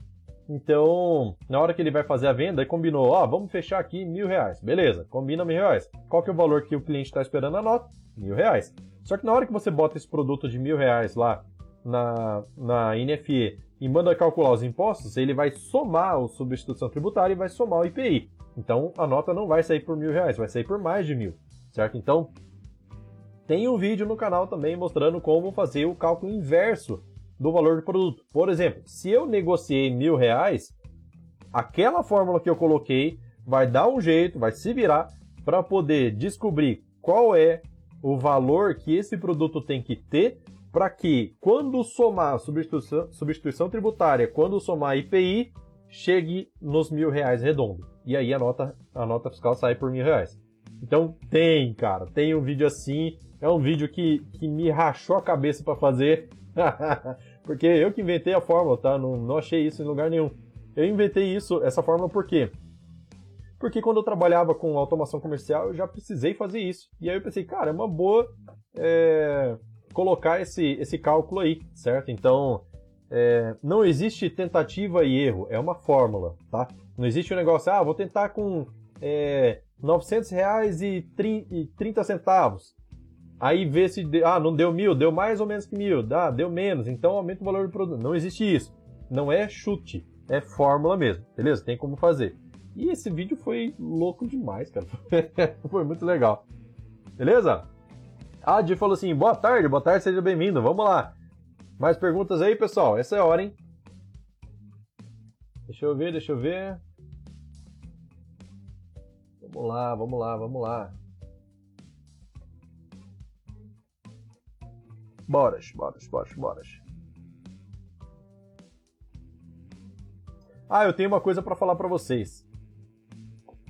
Então, na hora que ele vai fazer a venda, ele combinou, ó, oh, vamos fechar aqui mil reais. Beleza, combina mil reais. Qual que é o valor que o cliente está esperando a nota? Mil reais. Só que na hora que você bota esse produto de mil reais lá na, na NFE e manda calcular os impostos, ele vai somar a substituição tributária e vai somar o IPI. Então a nota não vai sair por mil reais, vai sair por mais de mil, certo? Então tem um vídeo no canal também mostrando como fazer o cálculo inverso do valor do produto. Por exemplo, se eu negociei mil reais, aquela fórmula que eu coloquei vai dar um jeito, vai se virar para poder descobrir qual é o valor que esse produto tem que ter para que, quando somar substituição, substituição tributária, quando somar IPI, chegue nos mil reais redondo. E aí a nota, a nota fiscal sai por mil reais. Então tem, cara, tem um vídeo assim é um vídeo que, que me rachou a cabeça para fazer. (laughs) porque eu que inventei a fórmula, tá? Não, não achei isso em lugar nenhum. Eu inventei isso, essa fórmula por quê? Porque quando eu trabalhava com automação comercial, eu já precisei fazer isso. E aí eu pensei, cara, é uma boa é, colocar esse, esse cálculo aí, certo? Então, é, não existe tentativa e erro, é uma fórmula, tá? Não existe um negócio, ah, vou tentar com é, 900 reais e 30 centavos. Aí vê se. Ah, não deu mil, deu mais ou menos que mil. Ah, deu menos, então aumenta o valor do produto. Não existe isso. Não é chute, é fórmula mesmo, beleza? Tem como fazer. E esse vídeo foi louco demais, cara. (laughs) foi muito legal. Beleza? A Adi falou assim: boa tarde, boa tarde, seja bem-vindo. Vamos lá. Mais perguntas aí, pessoal? Essa é a hora, hein? Deixa eu ver, deixa eu ver. Vamos lá, vamos lá, vamos lá. Boras, boras, boras, boras. Ah, eu tenho uma coisa para falar para vocês.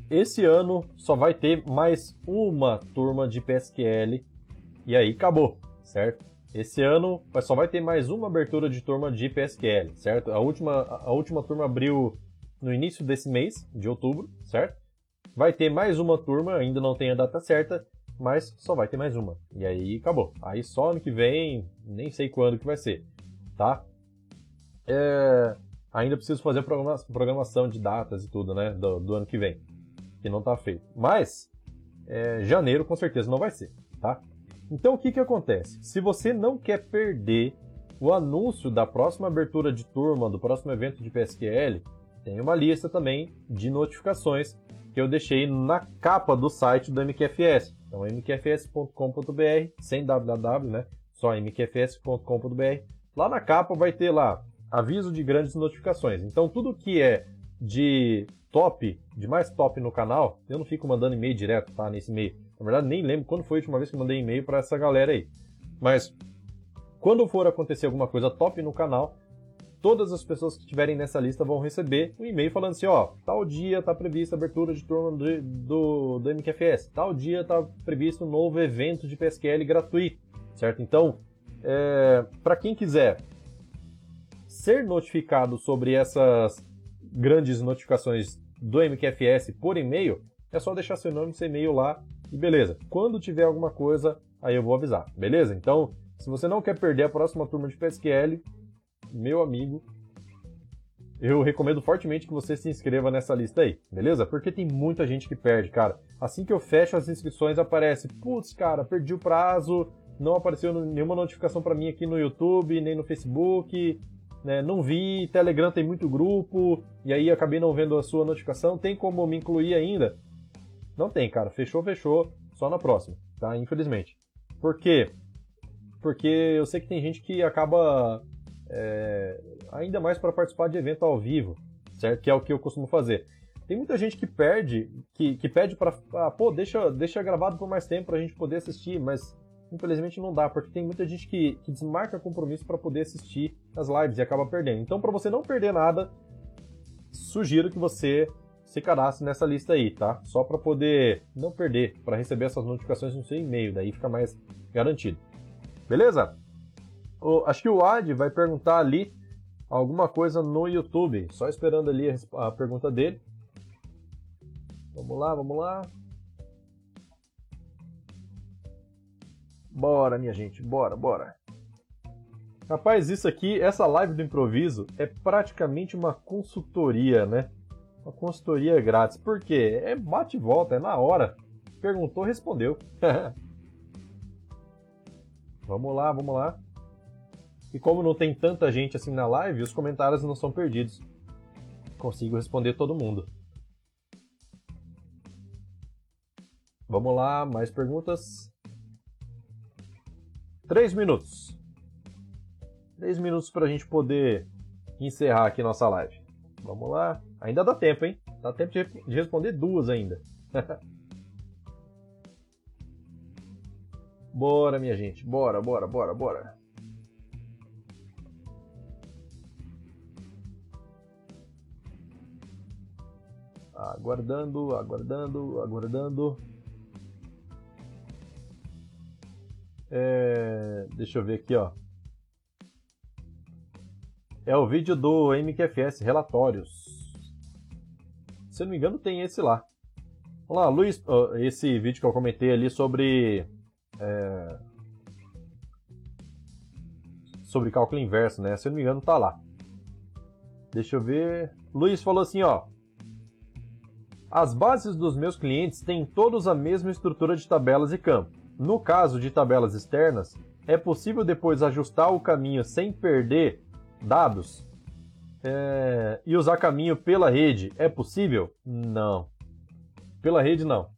Esse ano só vai ter mais uma turma de PSQL e aí acabou, certo? Esse ano só vai ter mais uma abertura de turma de PSQL, certo? A última, a última turma abriu no início desse mês, de outubro, certo? Vai ter mais uma turma, ainda não tem a data certa, mas só vai ter mais uma. E aí acabou. Aí só ano que vem, nem sei quando que vai ser, tá? É, ainda preciso fazer a programação de datas e tudo, né? Do, do ano que vem. Que não está feito. Mas, é, janeiro com certeza não vai ser, tá? Então o que, que acontece? Se você não quer perder o anúncio da próxima abertura de turma, do próximo evento de PSQL, tem uma lista também de notificações que eu deixei na capa do site do MQFS. Então, mqfs.com.br, sem www, né? Só mqfs.com.br. Lá na capa vai ter lá aviso de grandes notificações. Então, tudo que é de top, de mais top no canal, eu não fico mandando e-mail direto, tá? Nesse e-mail. Na verdade, nem lembro quando foi a última vez que mandei e-mail para essa galera aí. Mas, quando for acontecer alguma coisa top no canal, todas as pessoas que estiverem nessa lista vão receber um e-mail falando assim, ó, tal dia está prevista a abertura de turma do, do, do MQFS, tal dia está previsto um novo evento de PSQL gratuito, certo? Então, é, para quem quiser ser notificado sobre essas grandes notificações do MQFS por e-mail, é só deixar seu nome e seu e-mail lá e beleza. Quando tiver alguma coisa, aí eu vou avisar, beleza? Então, se você não quer perder a próxima turma de PSQL, meu amigo, eu recomendo fortemente que você se inscreva nessa lista aí, beleza? Porque tem muita gente que perde, cara. Assim que eu fecho as inscrições, aparece, putz, cara, perdi o prazo, não apareceu nenhuma notificação para mim aqui no YouTube, nem no Facebook, né? Não vi, Telegram tem muito grupo, e aí acabei não vendo a sua notificação. Tem como me incluir ainda? Não tem, cara. Fechou, fechou. Só na próxima, tá? Infelizmente. Por quê? Porque eu sei que tem gente que acaba é, ainda mais para participar de evento ao vivo, certo? Que é o que eu costumo fazer. Tem muita gente que perde, que, que pede para, ah, pô, deixa, deixa gravado por mais tempo para a gente poder assistir, mas infelizmente não dá, porque tem muita gente que, que desmarca compromisso para poder assistir as lives e acaba perdendo. Então, para você não perder nada, sugiro que você se cadastre nessa lista aí, tá? Só para poder não perder, para receber essas notificações no seu e-mail, daí fica mais garantido. Beleza? Acho que o Ad vai perguntar ali alguma coisa no YouTube. Só esperando ali a, a pergunta dele. Vamos lá, vamos lá. Bora, minha gente, bora, bora. Rapaz, isso aqui, essa live do improviso é praticamente uma consultoria, né? Uma consultoria grátis. Por quê? É bate e volta, é na hora. Perguntou, respondeu. (laughs) vamos lá, vamos lá. E como não tem tanta gente assim na live, os comentários não são perdidos. Consigo responder todo mundo. Vamos lá, mais perguntas. Três minutos. Três minutos para a gente poder encerrar aqui nossa live. Vamos lá. Ainda dá tempo, hein? Dá tempo de, de responder duas ainda. (laughs) bora, minha gente. Bora, bora, bora, bora. Aguardando, aguardando, aguardando. É, deixa eu ver aqui, ó. É o vídeo do MQFS Relatórios. Se eu não me engano, tem esse lá. Vamos lá, Luiz, esse vídeo que eu comentei ali sobre. É, sobre cálculo inverso, né? Se eu não me engano, tá lá. Deixa eu ver. Luiz falou assim, ó. As bases dos meus clientes têm todos a mesma estrutura de tabelas e campo. No caso de tabelas externas, é possível depois ajustar o caminho sem perder dados? É... E usar caminho pela rede é possível? Não. Pela rede, não.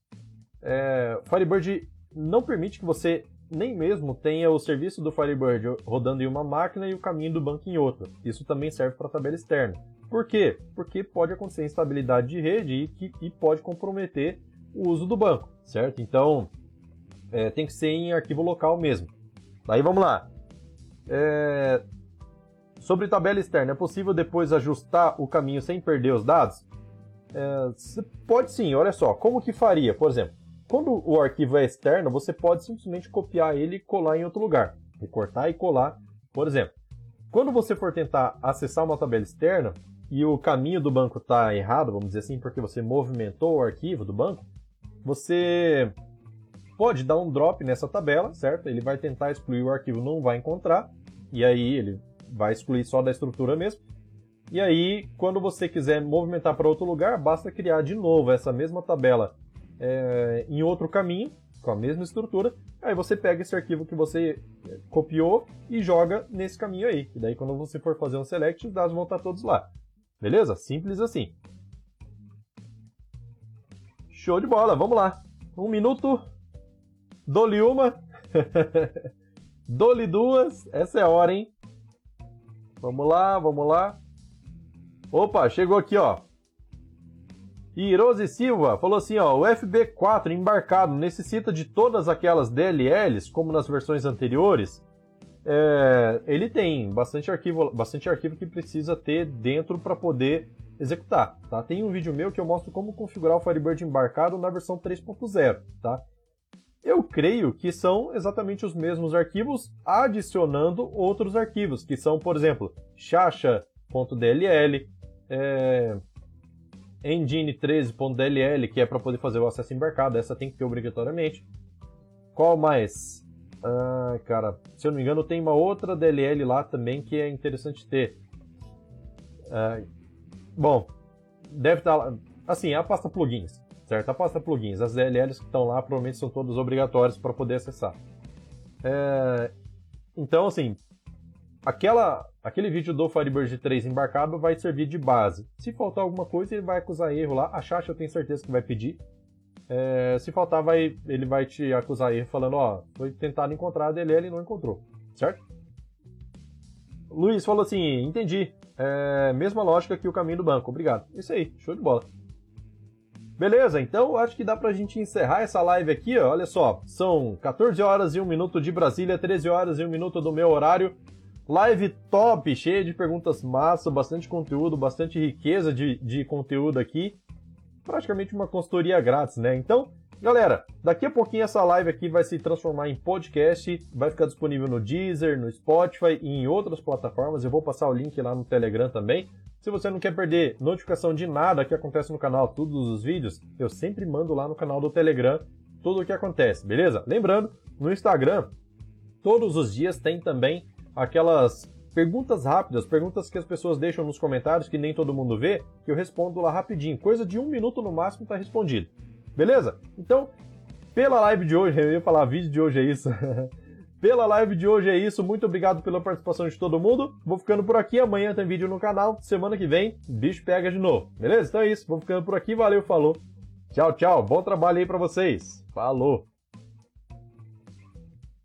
É... Firebird não permite que você nem mesmo tenha o serviço do Firebird rodando em uma máquina e o caminho do banco em outra. Isso também serve para tabela externa. Por quê? Porque pode acontecer instabilidade de rede e, que, e pode comprometer o uso do banco, certo? Então, é, tem que ser em arquivo local mesmo. Daí vamos lá. É... Sobre tabela externa, é possível depois ajustar o caminho sem perder os dados? É... Pode sim, olha só. Como que faria? Por exemplo, quando o arquivo é externo, você pode simplesmente copiar ele e colar em outro lugar. Recortar e colar, por exemplo. Quando você for tentar acessar uma tabela externa, e o caminho do banco está errado, vamos dizer assim, porque você movimentou o arquivo do banco, você pode dar um drop nessa tabela, certo? Ele vai tentar excluir o arquivo, não vai encontrar, e aí ele vai excluir só da estrutura mesmo. E aí, quando você quiser movimentar para outro lugar, basta criar de novo essa mesma tabela é, em outro caminho, com a mesma estrutura. Aí você pega esse arquivo que você é, copiou e joga nesse caminho aí. E daí, quando você for fazer um select, os dados vão estar todos lá. Beleza? Simples assim. Show de bola, vamos lá. Um minuto. Dole uma. (laughs) Dole duas. Essa é a hora, hein? Vamos lá, vamos lá. Opa, chegou aqui, ó. Hirose Silva falou assim, ó, o FB4 embarcado necessita de todas aquelas DLLs, como nas versões anteriores. É, ele tem bastante arquivo, bastante arquivo que precisa ter dentro para poder executar, tá? Tem um vídeo meu que eu mostro como configurar o Firebird embarcado na versão 3.0, tá? Eu creio que são exatamente os mesmos arquivos adicionando outros arquivos, que são, por exemplo, chacha.dll, é, engine13.dll, que é para poder fazer o acesso embarcado, essa tem que ter obrigatoriamente. Qual mais? Ah, cara, se eu não me engano, tem uma outra DLL lá também que é interessante ter. Ah, bom, deve estar tá. Assim, a pasta plugins, certo? A pasta plugins, as DLLs que estão lá provavelmente são todas obrigatórias para poder acessar. É, então, assim, aquela, aquele vídeo do Firebird 3 embarcado vai servir de base. Se faltar alguma coisa, ele vai acusar erro lá. A Chacha eu tenho certeza que vai pedir. É, se faltar, vai, ele vai te acusar erro falando, ó, foi tentado encontrar a DLL e não encontrou, certo? Luiz falou assim, entendi. É, mesma lógica que o caminho do banco. Obrigado. Isso aí, show de bola. Beleza, então acho que dá pra gente encerrar essa live aqui, ó. Olha só, são 14 horas e 1 minuto de Brasília, 13 horas e 1 minuto do meu horário. Live top, cheia de perguntas massa, bastante conteúdo, bastante riqueza de, de conteúdo aqui. Praticamente uma consultoria grátis, né? Então, galera, daqui a pouquinho essa live aqui vai se transformar em podcast, vai ficar disponível no Deezer, no Spotify e em outras plataformas. Eu vou passar o link lá no Telegram também. Se você não quer perder notificação de nada que acontece no canal, todos os vídeos, eu sempre mando lá no canal do Telegram tudo o que acontece, beleza? Lembrando, no Instagram, todos os dias tem também aquelas perguntas rápidas, perguntas que as pessoas deixam nos comentários que nem todo mundo vê, que eu respondo lá rapidinho. Coisa de um minuto no máximo está respondido. Beleza? Então, pela live de hoje, (laughs) eu ia falar vídeo de hoje é isso. (laughs) pela live de hoje é isso. Muito obrigado pela participação de todo mundo. Vou ficando por aqui. Amanhã tem vídeo no canal. Semana que vem, bicho pega de novo. Beleza? Então é isso. Vou ficando por aqui. Valeu, falou. Tchau, tchau. Bom trabalho aí para vocês. Falou.